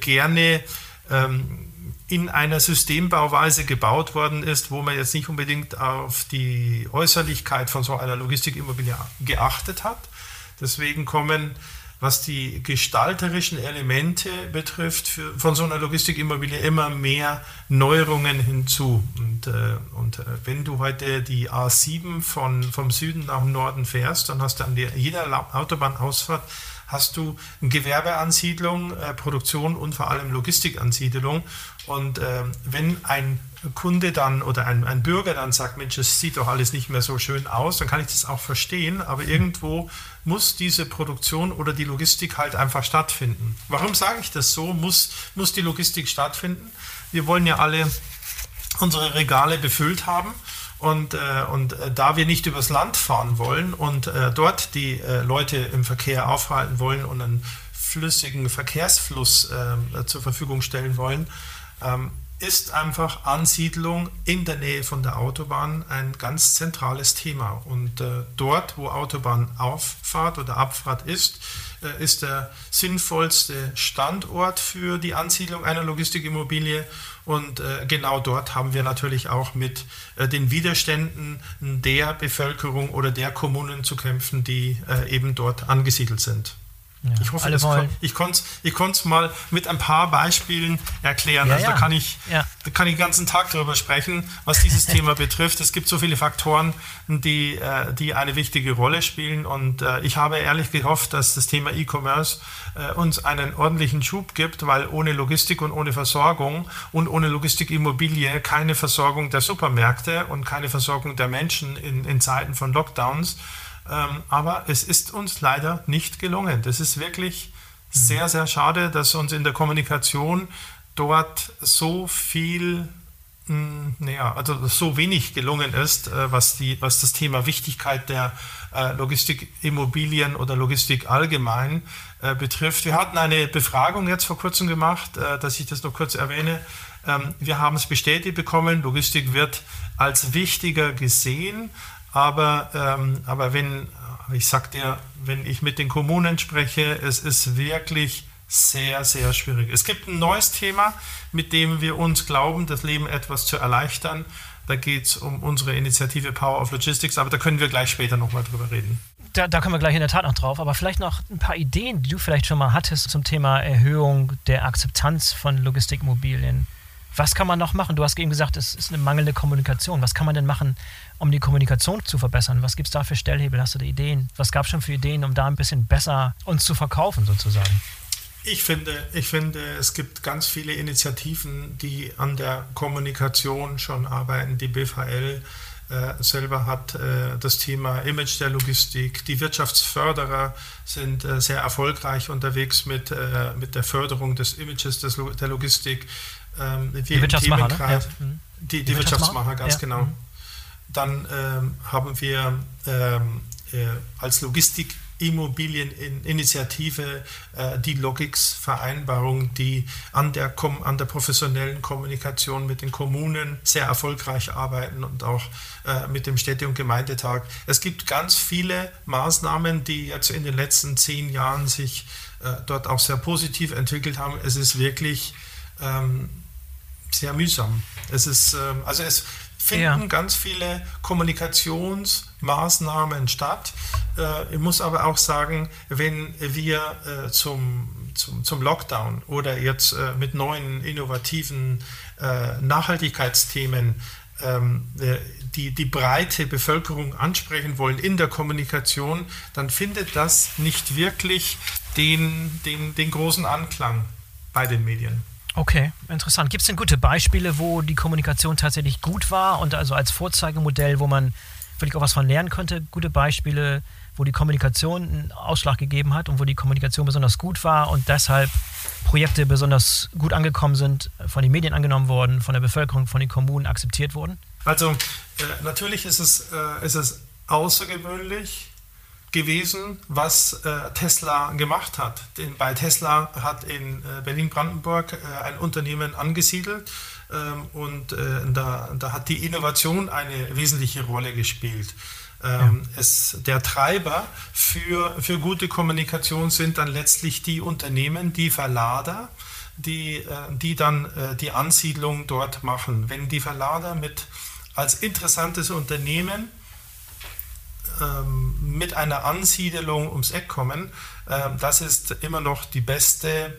gerne ähm, in einer Systembauweise gebaut worden ist, wo man jetzt nicht unbedingt auf die Äußerlichkeit von so einer Logistikimmobilie geachtet hat. Deswegen kommen was die gestalterischen Elemente betrifft, für, von so einer Logistikimmobilie immer mehr Neuerungen hinzu. Und, äh, und äh, wenn du heute die A7 von, vom Süden nach Norden fährst, dann hast du an der, jeder Autobahnausfahrt hast du eine Gewerbeansiedlung, äh, Produktion und vor allem Logistikansiedlung. Und äh, wenn ein Kunde dann oder ein, ein Bürger dann sagt, Mensch, es sieht doch alles nicht mehr so schön aus, dann kann ich das auch verstehen, aber irgendwo muss diese Produktion oder die Logistik halt einfach stattfinden. Warum sage ich das so? Muss, muss die Logistik stattfinden? Wir wollen ja alle unsere Regale befüllt haben. Und, äh, und äh, da wir nicht übers Land fahren wollen und äh, dort die äh, Leute im Verkehr aufhalten wollen und einen flüssigen Verkehrsfluss äh, zur Verfügung stellen wollen, ähm, ist einfach Ansiedlung in der Nähe von der Autobahn ein ganz zentrales Thema. Und äh, dort, wo Autobahnauffahrt oder Abfahrt ist, äh, ist der sinnvollste Standort für die Ansiedlung einer Logistikimmobilie. Und äh, genau dort haben wir natürlich auch mit äh, den Widerständen der Bevölkerung oder der Kommunen zu kämpfen, die äh, eben dort angesiedelt sind. Ja, ich hoffe, das ich konnte es mal mit ein paar Beispielen erklären. Ja, also da kann ich, da kann ich den ganzen Tag darüber sprechen, was dieses (laughs) Thema betrifft. Es gibt so viele Faktoren, die, äh, die eine wichtige Rolle spielen. Und äh, ich habe ehrlich gehofft, dass das Thema E-Commerce äh, uns einen ordentlichen Schub gibt, weil ohne Logistik und ohne Versorgung und ohne Logistikimmobilie keine Versorgung der Supermärkte und keine Versorgung der Menschen in, in Zeiten von Lockdowns ähm, aber es ist uns leider nicht gelungen. Das ist wirklich sehr, sehr schade, dass uns in der Kommunikation dort so viel, mh, hm, naja, also so wenig gelungen ist, äh, was, die, was das Thema Wichtigkeit der äh, Logistikimmobilien oder Logistik allgemein äh, betrifft. Wir hatten eine Befragung jetzt vor kurzem gemacht, dass ich das noch kurz erwähne. Ähm, wir haben es bestätigt bekommen, Logistik wird als wichtiger gesehen. Aber, ähm, aber wenn, ich sag dir, wenn ich mit den Kommunen spreche, es ist wirklich sehr, sehr schwierig. Es gibt ein neues Thema, mit dem wir uns glauben, das Leben etwas zu erleichtern. Da geht es um unsere Initiative Power of Logistics, aber da können wir gleich später nochmal drüber reden. Da, da, kommen wir gleich in der Tat noch drauf, aber vielleicht noch ein paar Ideen, die du vielleicht schon mal hattest zum Thema Erhöhung der Akzeptanz von Logistikmobilien. Was kann man noch machen? Du hast eben gesagt, es ist eine mangelnde Kommunikation. Was kann man denn machen, um die Kommunikation zu verbessern? Was gibt es da für Stellhebel? Hast du da Ideen? Was gab es schon für Ideen, um da ein bisschen besser uns zu verkaufen sozusagen? Ich finde, ich finde, es gibt ganz viele Initiativen, die an der Kommunikation schon arbeiten. Die BVL äh, selber hat äh, das Thema Image der Logistik. Die Wirtschaftsförderer sind äh, sehr erfolgreich unterwegs mit, äh, mit der Förderung des Images des, der Logistik ähm, die Wirtschaftsmacher, ne? ja. Mhm. die, die, die, Wirtschaftsmacher, ganz ja. genau. Mhm. Dann ähm, haben wir ähm, äh, als Logistik Immobilieninitiative, äh, die Logix-Vereinbarung, die an der, an der professionellen Kommunikation mit den Kommunen sehr erfolgreich arbeiten und auch äh, mit dem Städte- und Gemeindetag. Es gibt ganz viele Maßnahmen, die jetzt in den letzten zehn Jahren sich äh, dort auch sehr positiv entwickelt haben. Es ist wirklich ähm, sehr mühsam. Es ist, ähm, also es finden ja. ganz viele Kommunikationsmaßnahmen statt. Äh, ich muss aber auch sagen, wenn wir äh, zum, zum, zum Lockdown oder jetzt äh, mit neuen innovativen Nachhaltigkeitsthemen ähm, die, die breite Bevölkerung ansprechen wollen in der Kommunikation, dann findet das nicht wirklich den, den, den großen Anklang bei den Medien. Okay, interessant. Gibt es denn gute Beispiele, wo die Kommunikation tatsächlich gut war und also als Vorzeigemodell, wo man vielleicht auch was von lernen könnte? Gute Beispiele, wo die Kommunikation einen Ausschlag gegeben hat und wo die Kommunikation besonders gut war und deshalb Projekte besonders gut angekommen sind, von den Medien angenommen worden, von der Bevölkerung, von den Kommunen akzeptiert wurden? Also äh, natürlich ist es, äh, ist es außergewöhnlich, gewesen, was äh, Tesla gemacht hat. Denn bei Tesla hat in äh, Berlin-Brandenburg äh, ein Unternehmen angesiedelt ähm, und äh, da, da, hat die Innovation eine wesentliche Rolle gespielt. Ähm, ja. es, der Treiber für, für gute Kommunikation sind dann letztlich die Unternehmen, die Verlader, die, äh, die dann äh, die Ansiedlung dort machen. Wenn die Verlader mit als interessantes Unternehmen ähm, mit einer Ansiedelung ums Eck kommen, ähm, das ist immer noch die beste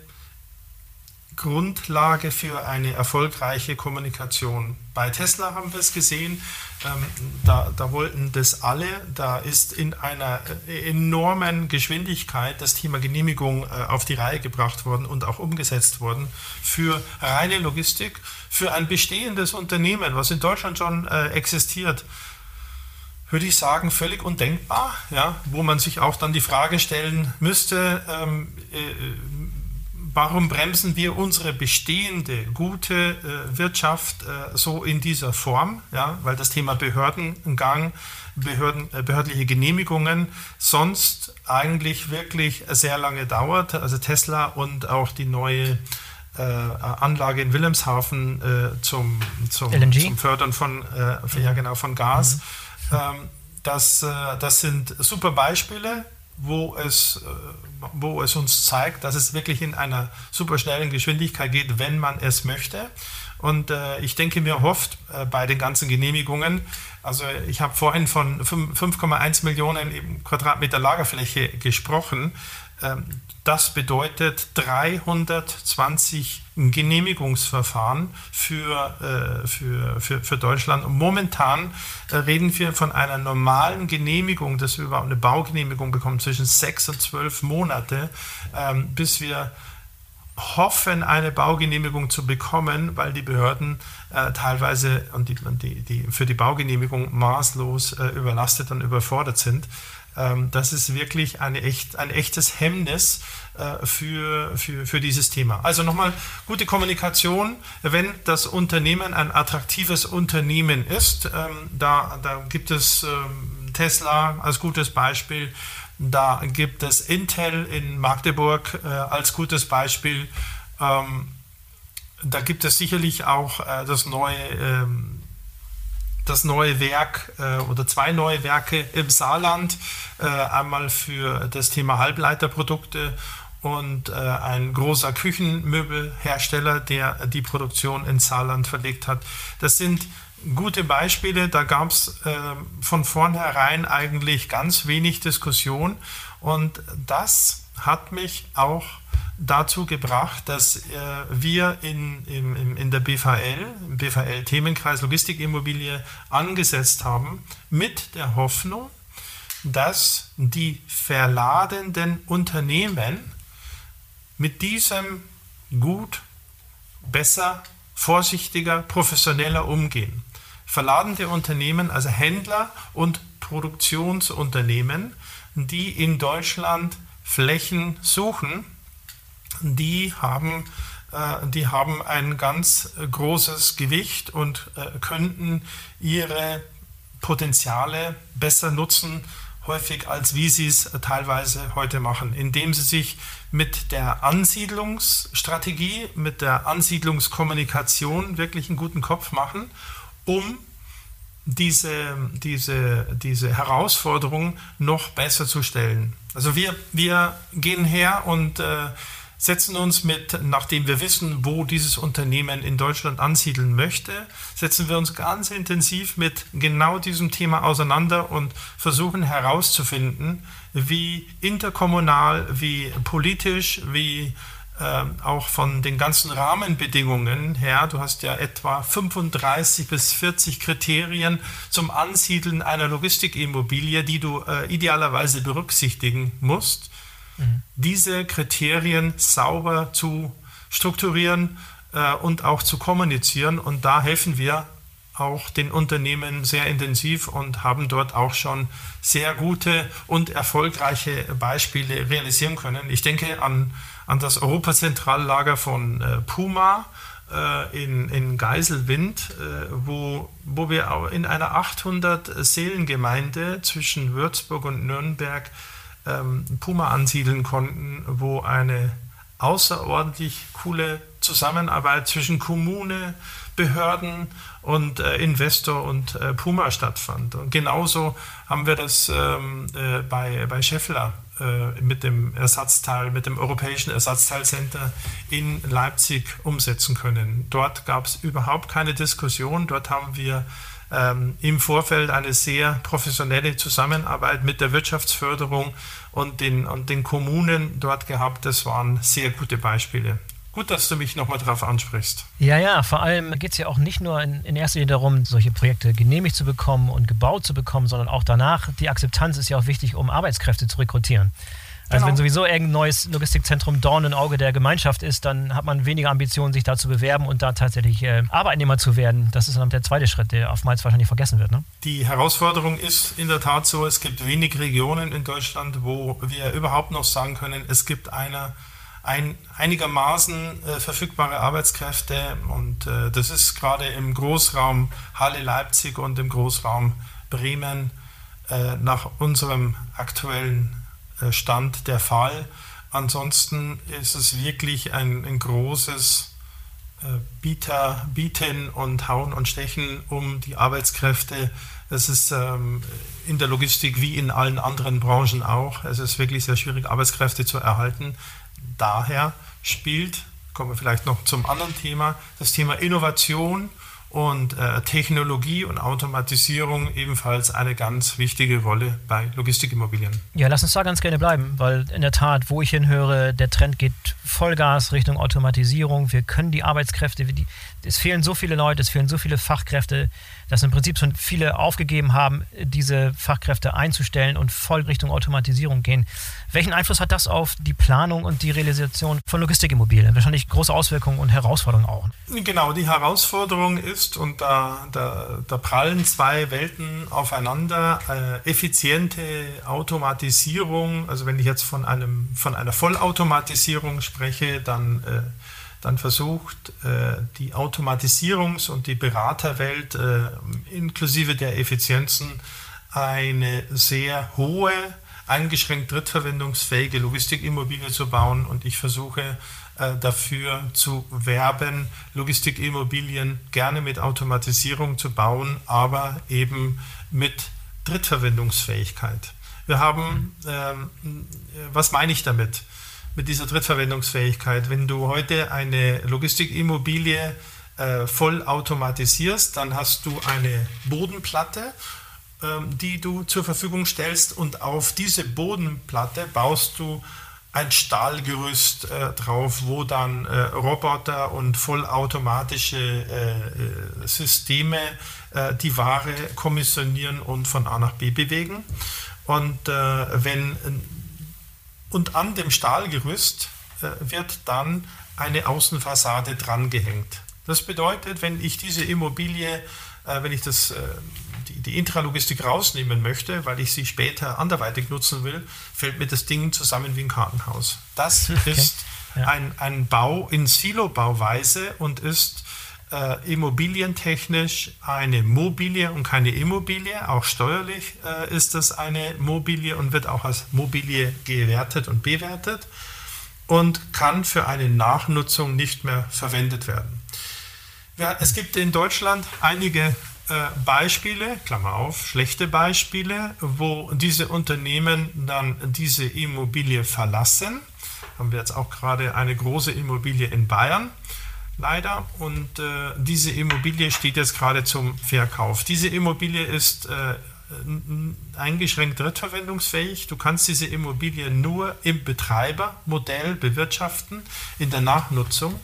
Grundlage für eine erfolgreiche Kommunikation. Bei Tesla haben wir es gesehen, ähm, da, da, wollten das alle, da ist in einer äh, enormen Geschwindigkeit das Thema Genehmigung äh, auf die Reihe gebracht worden und auch umgesetzt worden für reine Logistik, für ein bestehendes Unternehmen, was in Deutschland schon äh, existiert würde ich sagen, völlig undenkbar, ja, wo man sich auch dann die Frage stellen müsste, ähm, äh, warum bremsen wir unsere bestehende gute äh, Wirtschaft äh, so in dieser Form, ja, weil das Thema Behördengang, Behörden, äh, behördliche Genehmigungen sonst eigentlich wirklich sehr lange dauert. Also Tesla und auch die neue äh, Anlage in Wilhelmshaven äh, zum, zum, zum, Fördern von, äh, ja, genau, von Gas. Mhm das, äh, das sind super Beispiele, wo es, äh, wo es uns zeigt, dass es wirklich in einer superschnellen Geschwindigkeit geht, wenn man es möchte. Und äh, ich denke mir oft äh, bei den ganzen Genehmigungen, also ich habe vorhin von 5,1 Millionen Quadratmeter Lagerfläche gesprochen. Ähm, das bedeutet 320 Genehmigungsverfahren für, äh, für, für, für Deutschland. Und momentan äh, reden wir von einer normalen Genehmigung, dass wir überhaupt eine Baugenehmigung bekommen, zwischen sechs und zwölf Monate, ähm, bis wir hoffen, eine Baugenehmigung zu bekommen, weil die Behörden äh, teilweise und die, die, die für die Baugenehmigung maßlos äh, überlastet und überfordert sind. Ähm, das ist wirklich eine echt, ein echtes Hemmnis äh, für, für, für dieses Thema. Also nochmal gute Kommunikation, wenn das Unternehmen ein attraktives Unternehmen ist. Ähm, da, da gibt es ähm, Tesla als gutes Beispiel. Da gibt es Intel in Magdeburg äh, als gutes Beispiel. da gibt es sicherlich auch äh, das neue das neue Werk äh, oder zwei neue Werke im Saarland, äh, einmal für das Thema Halbleiterprodukte und äh, ein großer Küchenmöbelhersteller, der die Produktion ins Saarland verlegt hat. Das sind gute Beispiele, da gab es äh, von vornherein eigentlich ganz wenig Diskussion. Und das hat mich auch dazu gebracht, dass äh, wir in, in, in der BVL, im BVL-Themenkreis Logistikimmobilie, angesetzt haben mit der Hoffnung, dass die verladenden Unternehmen mit diesem gut, besser, vorsichtiger, professioneller umgehen. Verladende Unternehmen, also Händler und Produktionsunternehmen, die in Deutschland Flächen suchen, die haben, äh, die haben ein ganz großes Gewicht und äh, könnten ihre Potenziale besser nutzen, häufig als wie sie es teilweise heute machen, indem sie sich mit der Ansiedlungsstrategie, mit der Ansiedlungskommunikation wirklich einen guten Kopf machen, um diese, diese, diese Herausforderung noch besser zu stellen. Also wir, wir gehen her und äh, setzen uns mit, nachdem wir wissen, wo dieses Unternehmen in Deutschland ansiedeln möchte, setzen wir uns ganz intensiv mit genau diesem Thema auseinander und versuchen herauszufinden, wie interkommunal, wie politisch, wie äh, auch von den ganzen Rahmenbedingungen her, du hast ja etwa 35 bis 40 Kriterien zum Ansiedeln einer Logistikimmobilie, die du äh, idealerweise berücksichtigen musst diese Kriterien sauber zu strukturieren äh, und auch zu kommunizieren. Und da helfen wir auch den Unternehmen sehr intensiv und haben dort auch schon sehr gute und erfolgreiche Beispiele realisieren können. Ich denke an, an das Europazentrallager von äh, Puma äh, in, in Geiselwind, äh, wo, wo wir in einer 800 Seelengemeinde zwischen Würzburg und Nürnberg ähm, Puma ansiedeln konnten, wo eine außerordentlich coole Zusammenarbeit zwischen Kommune, Behörden und äh, Investor und äh, Puma stattfand. Und genauso haben wir das ähm, äh, bei, bei Scheffler äh, mit dem Ersatzteil, mit dem Europäischen Ersatzteilcenter in Leipzig umsetzen können. Dort gab es überhaupt keine Diskussion. Dort haben wir ähm, im Vorfeld eine sehr professionelle Zusammenarbeit mit der Wirtschaftsförderung und den, und den Kommunen dort gehabt. Das waren sehr gute Beispiele. Gut, dass du mich nochmal darauf ansprichst. Ja, ja, vor allem geht es ja auch nicht nur in, in, erster Linie darum, solche Projekte genehmigt zu bekommen und gebaut zu bekommen, sondern auch danach. Die Akzeptanz ist ja auch wichtig, um Arbeitskräfte zu rekrutieren. Also genau. wenn sowieso irgendein neues Logistikzentrum Dorn im Auge der Gemeinschaft ist, dann hat man weniger Ambitionen, sich da zu bewerben und da tatsächlich äh, Arbeitnehmer zu werden. Das ist dann der zweite Schritt, der oftmals wahrscheinlich vergessen wird. Ne? Die Herausforderung ist in der Tat so, es gibt wenig Regionen in Deutschland, wo wir überhaupt noch sagen können, es gibt eine, ein, einigermaßen äh, verfügbare Arbeitskräfte und äh, das ist gerade im Großraum Halle Leipzig und im Großraum Bremen äh, nach unserem aktuellen äh, Stand der Fall. Ansonsten ist es wirklich ein, ein großes äh, Bieter, Bieten und Hauen und Stechen um die Arbeitskräfte. Es ist ähm, in der Logistik wie in allen anderen Branchen auch. Es ist wirklich sehr schwierig, Arbeitskräfte zu erhalten. Daher spielt, kommen wir vielleicht noch zum anderen Thema, das Thema Innovation und äh, Technologie und Automatisierung ebenfalls eine ganz wichtige Rolle bei Logistikimmobilien. Ja, lass uns da ganz gerne bleiben, weil in der Tat, wo ich hinhöre, der Trend geht Vollgas Richtung Automatisierung. Wir können die Arbeitskräfte, die, es fehlen so viele Leute, es fehlen so viele Fachkräfte, dass im Prinzip schon viele aufgegeben haben, diese Fachkräfte einzustellen und voll Richtung Automatisierung gehen. Welchen Einfluss hat das auf die Planung und die Realisation von Logistikimmobilien? Wahrscheinlich große Auswirkungen und Herausforderungen auch. Genau, die Herausforderung ist, und da, da, da prallen zwei Welten aufeinander, äh, effiziente Automatisierung, also wenn ich jetzt von, einem, von einer Vollautomatisierung spreche, dann äh, dann versucht, äh, die Automatisierungs- und die Beraterwelt äh, inklusive der Effizienzen eine sehr hohe, eingeschränkt drittverwendungsfähige Logistikimmobilie zu bauen. Und ich versuche äh, dafür zu werben, Logistikimmobilien gerne mit Automatisierung zu bauen, aber eben mit Drittverwendungsfähigkeit. Wir haben, ähm, was meine ich damit? Mit dieser Drittverwendungsfähigkeit. Wenn du heute eine Logistikimmobilie äh, voll automatisierst, dann hast du eine Bodenplatte, ähm, die du zur Verfügung stellst und auf diese Bodenplatte baust du ein Stahlgerüst äh, drauf, wo dann äh, Roboter und vollautomatische äh, äh Systeme äh, die Ware kommissionieren und von A nach B bewegen. Und äh, wenn und an dem Stahlgerüst äh, wird dann eine Außenfassade drangehängt. Das bedeutet, wenn ich diese Immobilie, äh, wenn ich das, äh, die, die Intralogistik rausnehmen möchte, weil ich sie später anderweitig nutzen will, fällt mir das Ding zusammen wie ein Kartenhaus. Das okay. ist ja. ein, ein Bau in Silo-Bauweise und ist äh, immobilientechnisch eine Mobilie und keine Immobilie. Auch steuerlich äh, ist das eine Mobilie und wird auch als Mobilie gewertet und bewertet und kann für eine Nachnutzung nicht mehr verwendet werden. Ja, es gibt in Deutschland einige äh, Beispiele, Klammer auf, schlechte Beispiele, wo diese Unternehmen dann diese Immobilie verlassen. Haben wir jetzt auch gerade eine große Immobilie in Bayern leider. Und äh, diese Immobilie steht jetzt gerade zum Verkauf. Diese Immobilie ist äh, eingeschränkt drittverwendungsfähig. Du kannst diese Immobilie nur im Betreibermodell bewirtschaften, in der Nachnutzung.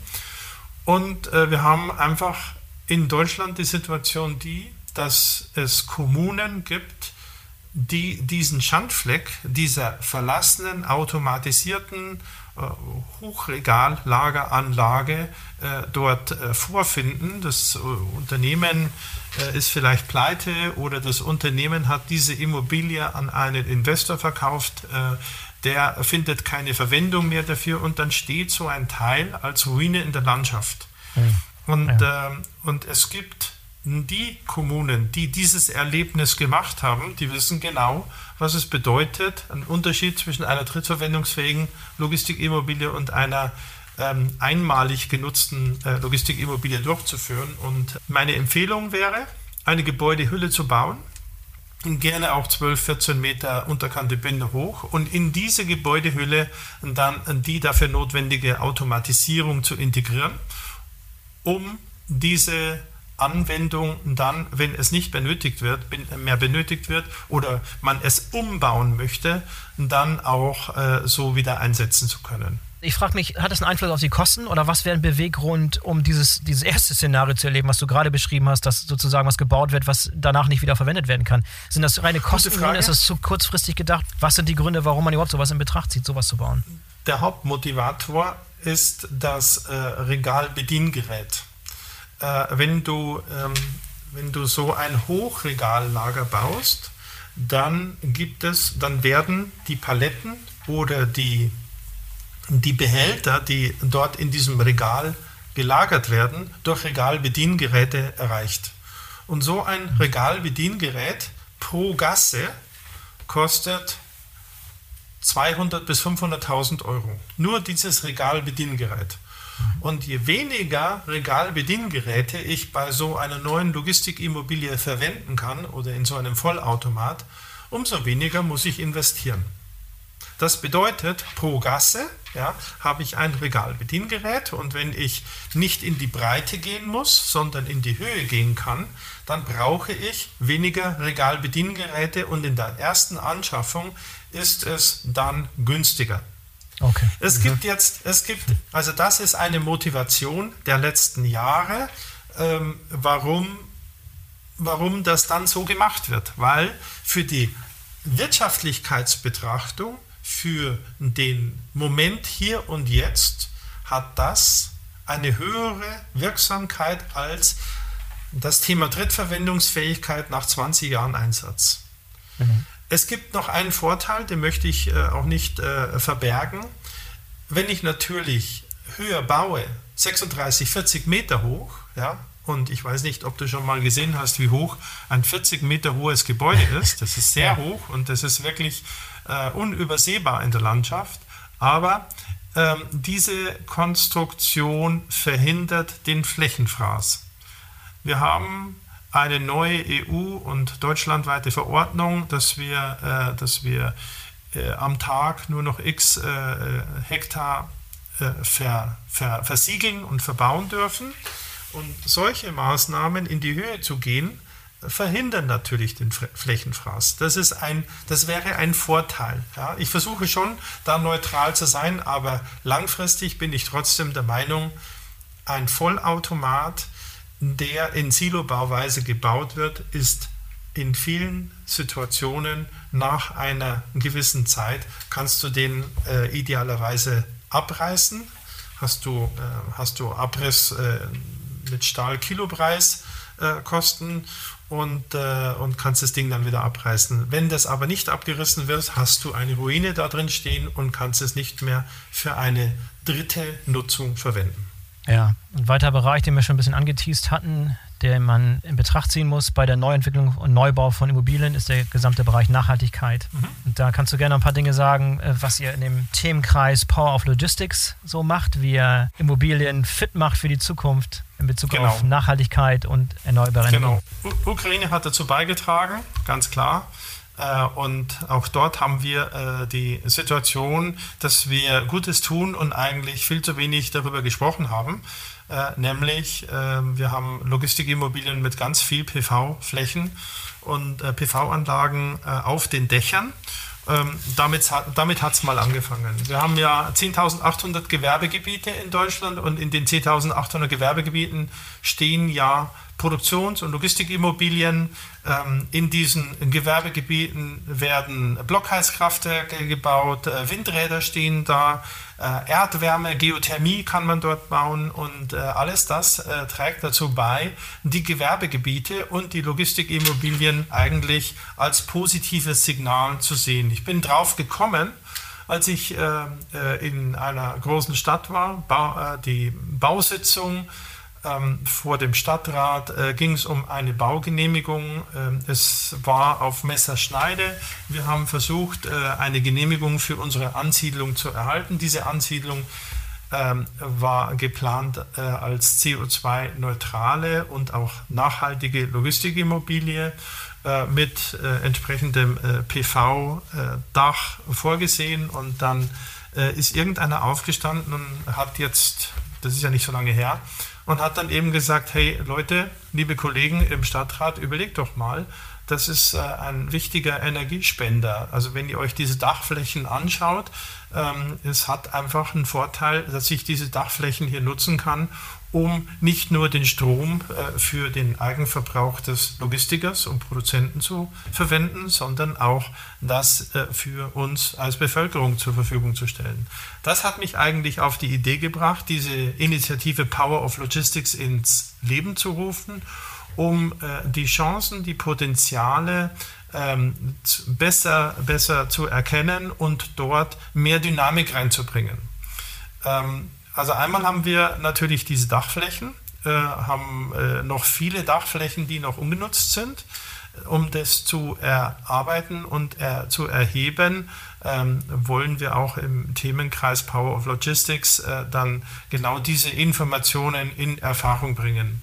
Und äh, wir haben einfach in Deutschland die Situation die, dass es Kommunen gibt, die diesen Schandfleck dieser verlassenen, automatisierten äh, Hochregallageranlage äh, dort äh, vorfinden. Das Unternehmen ist vielleicht pleite oder das Unternehmen hat diese Immobilie an einen Investor verkauft, der findet keine Verwendung mehr dafür und dann steht so ein Teil als Ruine in der Landschaft. Mhm. Und, ja. und es gibt die Kommunen, die dieses Erlebnis gemacht haben, die wissen genau, was es bedeutet, einen Unterschied zwischen einer drittverwendungsfähigen Logistikimmobilie und einer ähm, einmalig genutzten äh, Logistikimmobilie durchzuführen. Und meine Empfehlung wäre, eine Gebäudehülle zu bauen, gerne auch 12, 14 Meter unterkante Bände hoch und in diese Gebäudehülle dann die dafür notwendige Automatisierung zu integrieren, um diese Anwendung dann, wenn es nicht benötigt wird, mehr benötigt wird oder man es umbauen möchte, dann auch äh, so wieder einsetzen zu können. Ich frage mich, hat das einen Einfluss auf die Kosten oder was wäre ein Beweggrund, um dieses, dieses erste Szenario zu erleben, was du gerade beschrieben hast, dass sozusagen was gebaut wird, was danach nicht wieder verwendet werden kann? Sind das reine Kostengründe? Ist das zu kurzfristig gedacht? Was sind die Gründe, warum man überhaupt sowas in Betracht zieht, sowas zu bauen? Der Hauptmotivator ist das äh, Regalbediengerät äh, wenn, du, ähm, wenn du so ein Hochregallager baust, dann gibt es, dann werden die Paletten oder die, die Behälter, die dort in diesem Regal gelagert werden, durch Regalbediengeräte erreicht. Und so ein Regalbediengerät pro Gasse kostet 200 bis 500.000 Euro. Nur dieses Regalbediengerät. Und je weniger Regalbediengeräte ich bei so einer neuen Logistikimmobilie verwenden kann oder in so einem Vollautomat, umso weniger muss ich investieren. Das bedeutet, pro Gasse ja, habe ich ein Regalbediengerät und wenn ich nicht in die Breite gehen muss, sondern in die Höhe gehen kann, dann brauche ich weniger Regalbediengeräte und in der ersten Anschaffung ist es dann günstiger. Okay. Es mhm. gibt jetzt, es gibt, also das ist eine Motivation der letzten Jahre, ähm, warum, warum das dann so gemacht wird. Weil für die Wirtschaftlichkeitsbetrachtung, für den Moment hier und jetzt, hat das eine höhere Wirksamkeit als das Thema Drittverwendungsfähigkeit nach 20 Jahren Einsatz. Mhm. Es gibt noch einen Vorteil, den möchte ich äh, auch nicht äh, verbergen. Wenn ich natürlich höher baue, 36, 40 Meter hoch, ja, und ich weiß nicht, ob du schon mal gesehen hast, wie hoch ein 40 Meter hohes Gebäude (laughs) ist. Das ist sehr hoch und das ist wirklich äh, unübersehbar in der Landschaft. Aber ähm, diese Konstruktion verhindert den Flächenfraß. Wir haben eine neue EU- und deutschlandweite Verordnung, dass wir, äh, dass wir äh, am Tag nur noch x äh, äh Hektar äh, ver, ver, versiegeln und verbauen dürfen. Und solche Maßnahmen in die Höhe zu gehen, verhindern natürlich den Flächenfraß. Das, ist ein, das wäre ein Vorteil. Ja. Ich versuche schon, da neutral zu sein, aber langfristig bin ich trotzdem der Meinung, ein Vollautomat, der in Silobauweise gebaut wird, ist in vielen Situationen nach einer gewissen Zeit, kannst du den äh, idealerweise abreißen. Hast du, äh, hast du Abriss äh, mit Stahl-Kilopreis äh, kosten und, äh, und kannst das Ding dann wieder abreißen. Wenn das aber nicht abgerissen wird, hast du eine Ruine da drin stehen und kannst es nicht mehr für eine dritte Nutzung verwenden. Ja, ein weiterer Bereich, den wir schon ein bisschen angeteased hatten, den man in Betracht ziehen muss bei der Neuentwicklung und Neubau von Immobilien, ist der gesamte Bereich Nachhaltigkeit. Mhm. Und da kannst du gerne ein paar Dinge sagen, äh, was ihr in dem Themenkreis Power of Logistics so macht, wie ihr Immobilien fit macht für die Zukunft in Bezug genau. auf Nachhaltigkeit und erneuerbare Energien. Genau. U Ukraine hat dazu beigetragen, ganz klar. Äh, und auch dort haben wir äh, die Situation, dass wir Gutes tun und eigentlich viel zu wenig darüber gesprochen haben. Äh, nämlich, wir haben Logistikimmobilien mit ganz viel PV-Flächen und PV-Anlagen auf den Dächern. Ähm, damit damit hat es mal angefangen. Wir haben ja 10.800 Gewerbegebiete in Deutschland und in den 10.800 Gewerbegebieten stehen ja Produktions- und Logistikimmobilien. Ähm, in diesen Gewerbegebieten werden Blockheizkraftwerke gebaut, äh, Windräder stehen da, äh, Erdwärme, Geothermie kann man dort bauen und äh, alles das trägt dazu bei, die Gewerbegebiete und die Logistikimmobilien eigentlich als positives Signal zu sehen. Ich bin drauf gekommen, als ich in einer großen Stadt war, die Bausitzung ähm, vor dem Stadtrat äh, ging es um eine Baugenehmigung. Ähm, es war auf Messerschneide. Wir haben versucht, äh, eine Genehmigung für unsere Ansiedlung zu erhalten. Diese Ansiedlung ähm, war geplant äh, als CO2-neutrale und auch nachhaltige Logistikimmobilie äh, mit äh, entsprechendem äh, PV-Dach vorgesehen. Und dann ist irgendeiner aufgestanden und hat jetzt, das ist ja nicht so lange her, und hat dann eben gesagt, hey Leute, liebe Kollegen im Stadtrat, überlegt doch mal, das ist äh, ein wichtiger Energiespender. Also wenn ihr euch diese Dachflächen anschaut, ähm, es hat einfach einen Vorteil, dass ich diese Dachflächen hier nutzen kann, um nicht nur den Strom äh, für den Eigenverbrauch des Logistikers und Produzenten zu verwenden, sondern auch das äh, für uns als Bevölkerung zur Verfügung zu stellen. Das hat mich eigentlich auf die Idee gebracht, diese Initiative Power of Logistics ins Leben zu rufen, um äh, die Chancen, die Potenziale ähm, besser, besser zu erkennen und dort mehr Dynamik reinzubringen. Also einmal haben wir natürlich diese Dachflächen, äh, haben äh, noch viele Dachflächen, die noch ungenutzt sind. Um das zu erarbeiten und er, zu erheben, ähm, wollen wir auch im Themenkreis Power of Logistics äh, dann genau diese Informationen in Erfahrung bringen.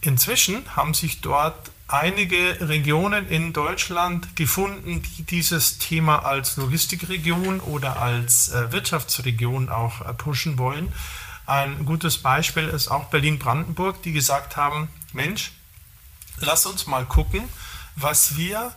Inzwischen haben sich dort einige Regionen in Deutschland gefunden, die dieses Thema als Logistikregion oder als äh, Wirtschaftsregion auch äh, pushen wollen. Ein gutes Beispiel ist auch Berlin-Brandenburg, die gesagt haben, Mensch, lass uns mal gucken, was wir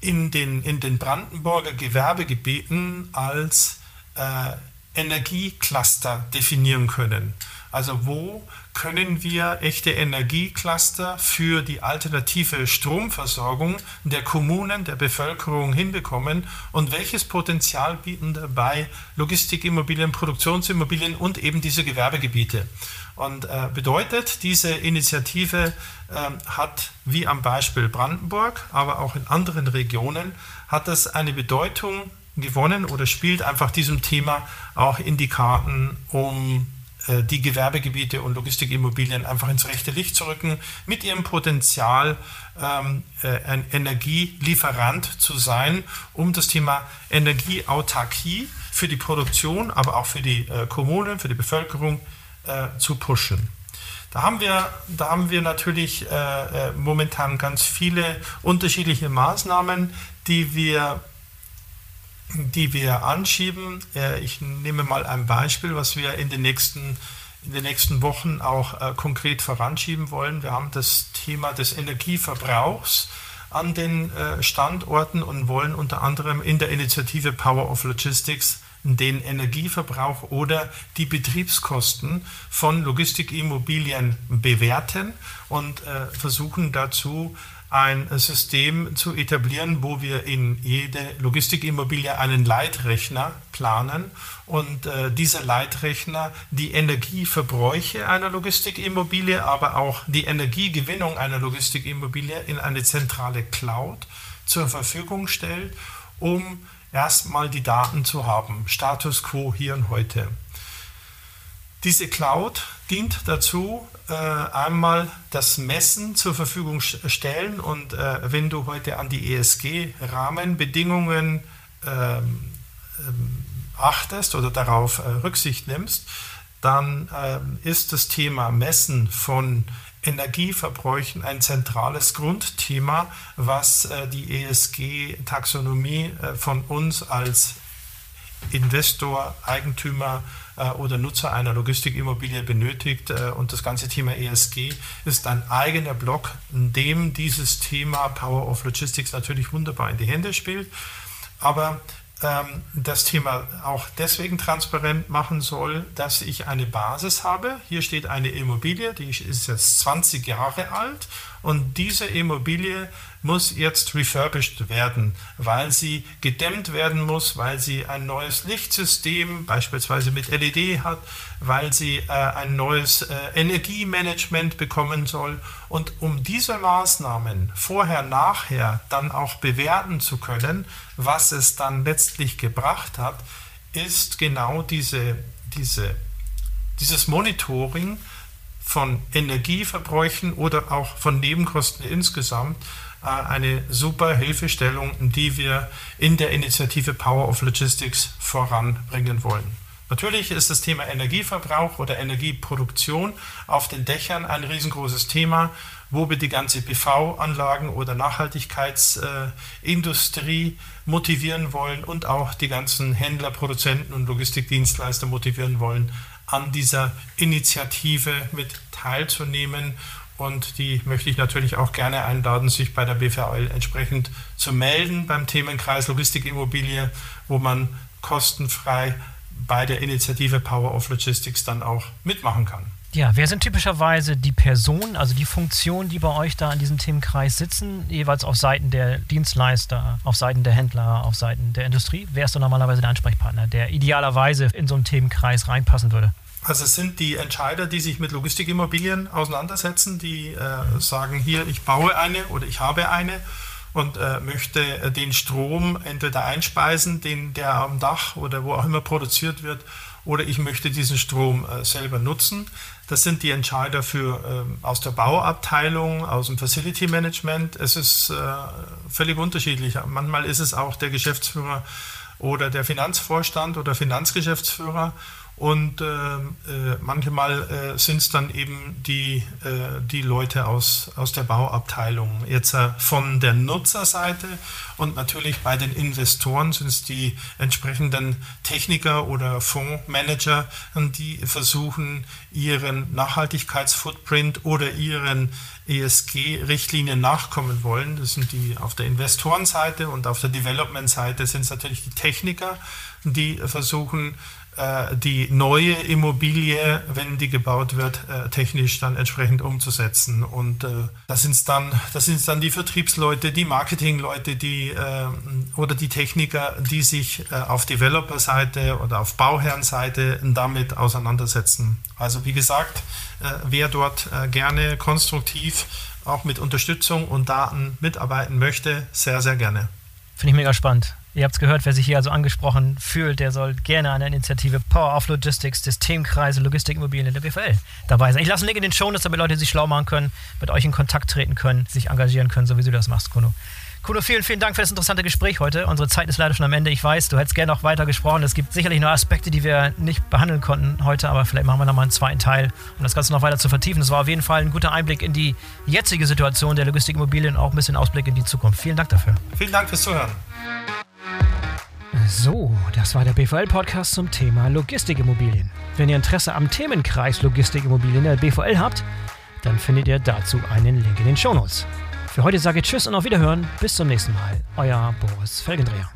in den, in den Brandenburger Gewerbegebieten als äh, Energiecluster definieren können. Also wo können wir echte Energiecluster für die alternative Stromversorgung der Kommunen, der Bevölkerung hinbekommen und welches Potenzial bieten dabei Logistikimmobilien, Produktionsimmobilien und eben diese Gewerbegebiete. Und äh, bedeutet, diese Initiative äh, hat, wie am Beispiel Brandenburg, aber auch in anderen Regionen, hat das eine Bedeutung gewonnen oder spielt einfach diesem Thema auch in die Karten, um die Gewerbegebiete und Logistikimmobilien einfach ins rechte Licht zu rücken, mit ihrem Potenzial ähm, äh, ein Energielieferant zu sein, um das Thema Energieautarkie für die Produktion, aber auch für die äh, Kommunen, für die Bevölkerung äh, zu pushen. Da haben wir, da haben wir natürlich äh, äh, momentan ganz viele unterschiedliche Maßnahmen, die wir die wir anschieben. Äh, ich nehme mal ein Beispiel, was wir in den nächsten, in den nächsten Wochen auch äh, konkret voranschieben wollen. Wir haben das Thema des Energieverbrauchs an den äh, Standorten und wollen unter anderem in der Initiative Power of Logistics den Energieverbrauch oder die Betriebskosten von Logistikimmobilien bewerten und versuchen dazu ein System zu etablieren, wo wir in jede Logistikimmobilie einen Leitrechner planen und äh, dieser Leitrechner die Energieverbräuche einer Logistikimmobilie, aber auch die Energiegewinnung einer Logistikimmobilie in eine zentrale Cloud zur Verfügung stellt, um erstmal die Daten zu haben. Status quo hier und heute. Diese Cloud dient dazu, äh, einmal das Messen zur Verfügung stellen und äh, wenn du heute an die ESG-Rahmenbedingungen ähm, ähm, achtest oder darauf äh, Rücksicht nimmst, dann ähm, ist das Thema Messen von Energieverbräuchen ein zentrales Grundthema, was äh, die ESG-Taxonomie äh, von uns als Investor, Eigentümer äh, oder Nutzer einer Logistikimmobilie benötigt. Äh, und das ganze Thema ESG ist ein eigener Block, in dem dieses Thema Power of Logistics natürlich wunderbar in die Hände spielt. Aber ähm, das Thema auch deswegen transparent machen soll, dass ich eine Basis habe. Hier steht eine Immobilie, die ist jetzt 20 Jahre alt und diese Immobilie muss jetzt refurbished werden, weil sie gedämmt werden muss, weil sie ein neues Lichtsystem beispielsweise mit LED hat, weil sie äh, ein neues äh, Energiemanagement bekommen soll. Und um diese Maßnahmen vorher, nachher dann auch bewerten zu können, was es dann letztlich gebracht hat, ist genau diese, diese, dieses Monitoring von Energieverbräuchen oder auch von Nebenkosten insgesamt äh, eine super Hilfestellung, die wir in der Initiative Power of Logistics voranbringen wollen. Natürlich ist das Thema Energieverbrauch oder Energieproduktion auf den Dächern ein riesengroßes Thema, wo wir die ganze PV-Anlagen oder Nachhaltigkeitsindustrie motivieren wollen und auch die ganzen Händler, Produzenten und Logistikdienstleister motivieren wollen, an dieser Initiative mit teilzunehmen und die möchte ich natürlich auch gerne einladen, sich bei der BVL entsprechend zu melden beim Themenkreis Logistikimmobilie, wo man kostenfrei bei der Initiative Power of Logistics dann auch mitmachen kann. Ja, wer sind typischerweise die Personen, also die Funktionen, die bei euch da in diesem Themenkreis sitzen, jeweils auf Seiten der Dienstleister, auf Seiten der Händler, auf Seiten der Industrie? Wer ist da normalerweise der Ansprechpartner, der idealerweise in so einen Themenkreis reinpassen würde? Also es sind die Entscheider, die sich mit Logistikimmobilien auseinandersetzen, die äh, sagen, hier, ich baue eine oder ich habe eine und äh, möchte äh, den Strom entweder einspeisen, den der am Dach oder wo auch immer produziert wird, oder ich möchte diesen Strom äh, selber nutzen. Das sind die Entscheider für ähm, aus der Bauabteilung, aus dem Facility Management. Es ist äh, völlig unterschiedlich. Manchmal ist es auch der Geschäftsführer oder der Finanzvorstand oder Finanzgeschäftsführer und äh, äh, manchmal äh, sind es dann eben die, äh, die Leute aus, aus der Bauabteilung. Jetzt äh, von der Nutzerseite und natürlich bei den Investoren sind es die entsprechenden Techniker oder Fondsmanager, die versuchen, ihren Nachhaltigkeitsfootprint oder ihren ESG-Richtlinien nachkommen wollen. Das sind die auf der Investorenseite und auf der Development-Seite sind es natürlich die Techniker, die versuchen, die neue Immobilie, wenn die gebaut wird, äh, technisch dann entsprechend umzusetzen. Und äh, das sind dann, das sind dann die Vertriebsleute, die Marketingleute, die oder die Techniker, die sich auf Developer-Seite oder auf Bauherrenseite damit auseinandersetzen. Also wie gesagt, wer dort gerne konstruktiv auch mit Unterstützung und Daten mitarbeiten möchte, sehr, sehr gerne. Finde ich mega spannend. Ihr habt es gehört, wer sich hier also angesprochen fühlt, der soll gerne an der Initiative Power of Logistics des Themenkreise Logistikimmobilien der BVL dabei sein. Ich lasse einen Link in den Show, damit Leute sich schlau machen können, mit euch in Kontakt treten können, sich engagieren können, so wie du das machst, Kuno. Kuno, vielen, vielen Dank für das interessante Gespräch heute. Unsere Zeit ist leider schon am Ende. Ich weiß, du hättest gerne noch weiter gesprochen. Es gibt sicherlich noch Aspekte, die wir nicht behandeln konnten heute, aber vielleicht machen wir noch mal einen zweiten Teil, um das Ganze noch weiter zu vertiefen. Das war auf jeden Fall ein guter Einblick in die jetzige Situation der Logistikimmobilien, auch ein bisschen Ausblick in die Zukunft. Vielen Dank dafür. Vielen Dank fürs Zuhören. So, das war der BVL-Podcast zum Thema Logistikimmobilien. Wenn ihr Interesse am Themenkreis Logistikimmobilien der BVL habt, dann findet ihr dazu einen Link in den Shownotes. Für heute sage ich Tschüss und auf Wiederhören. Bis zum nächsten Mal. Euer Boris Felgendreher.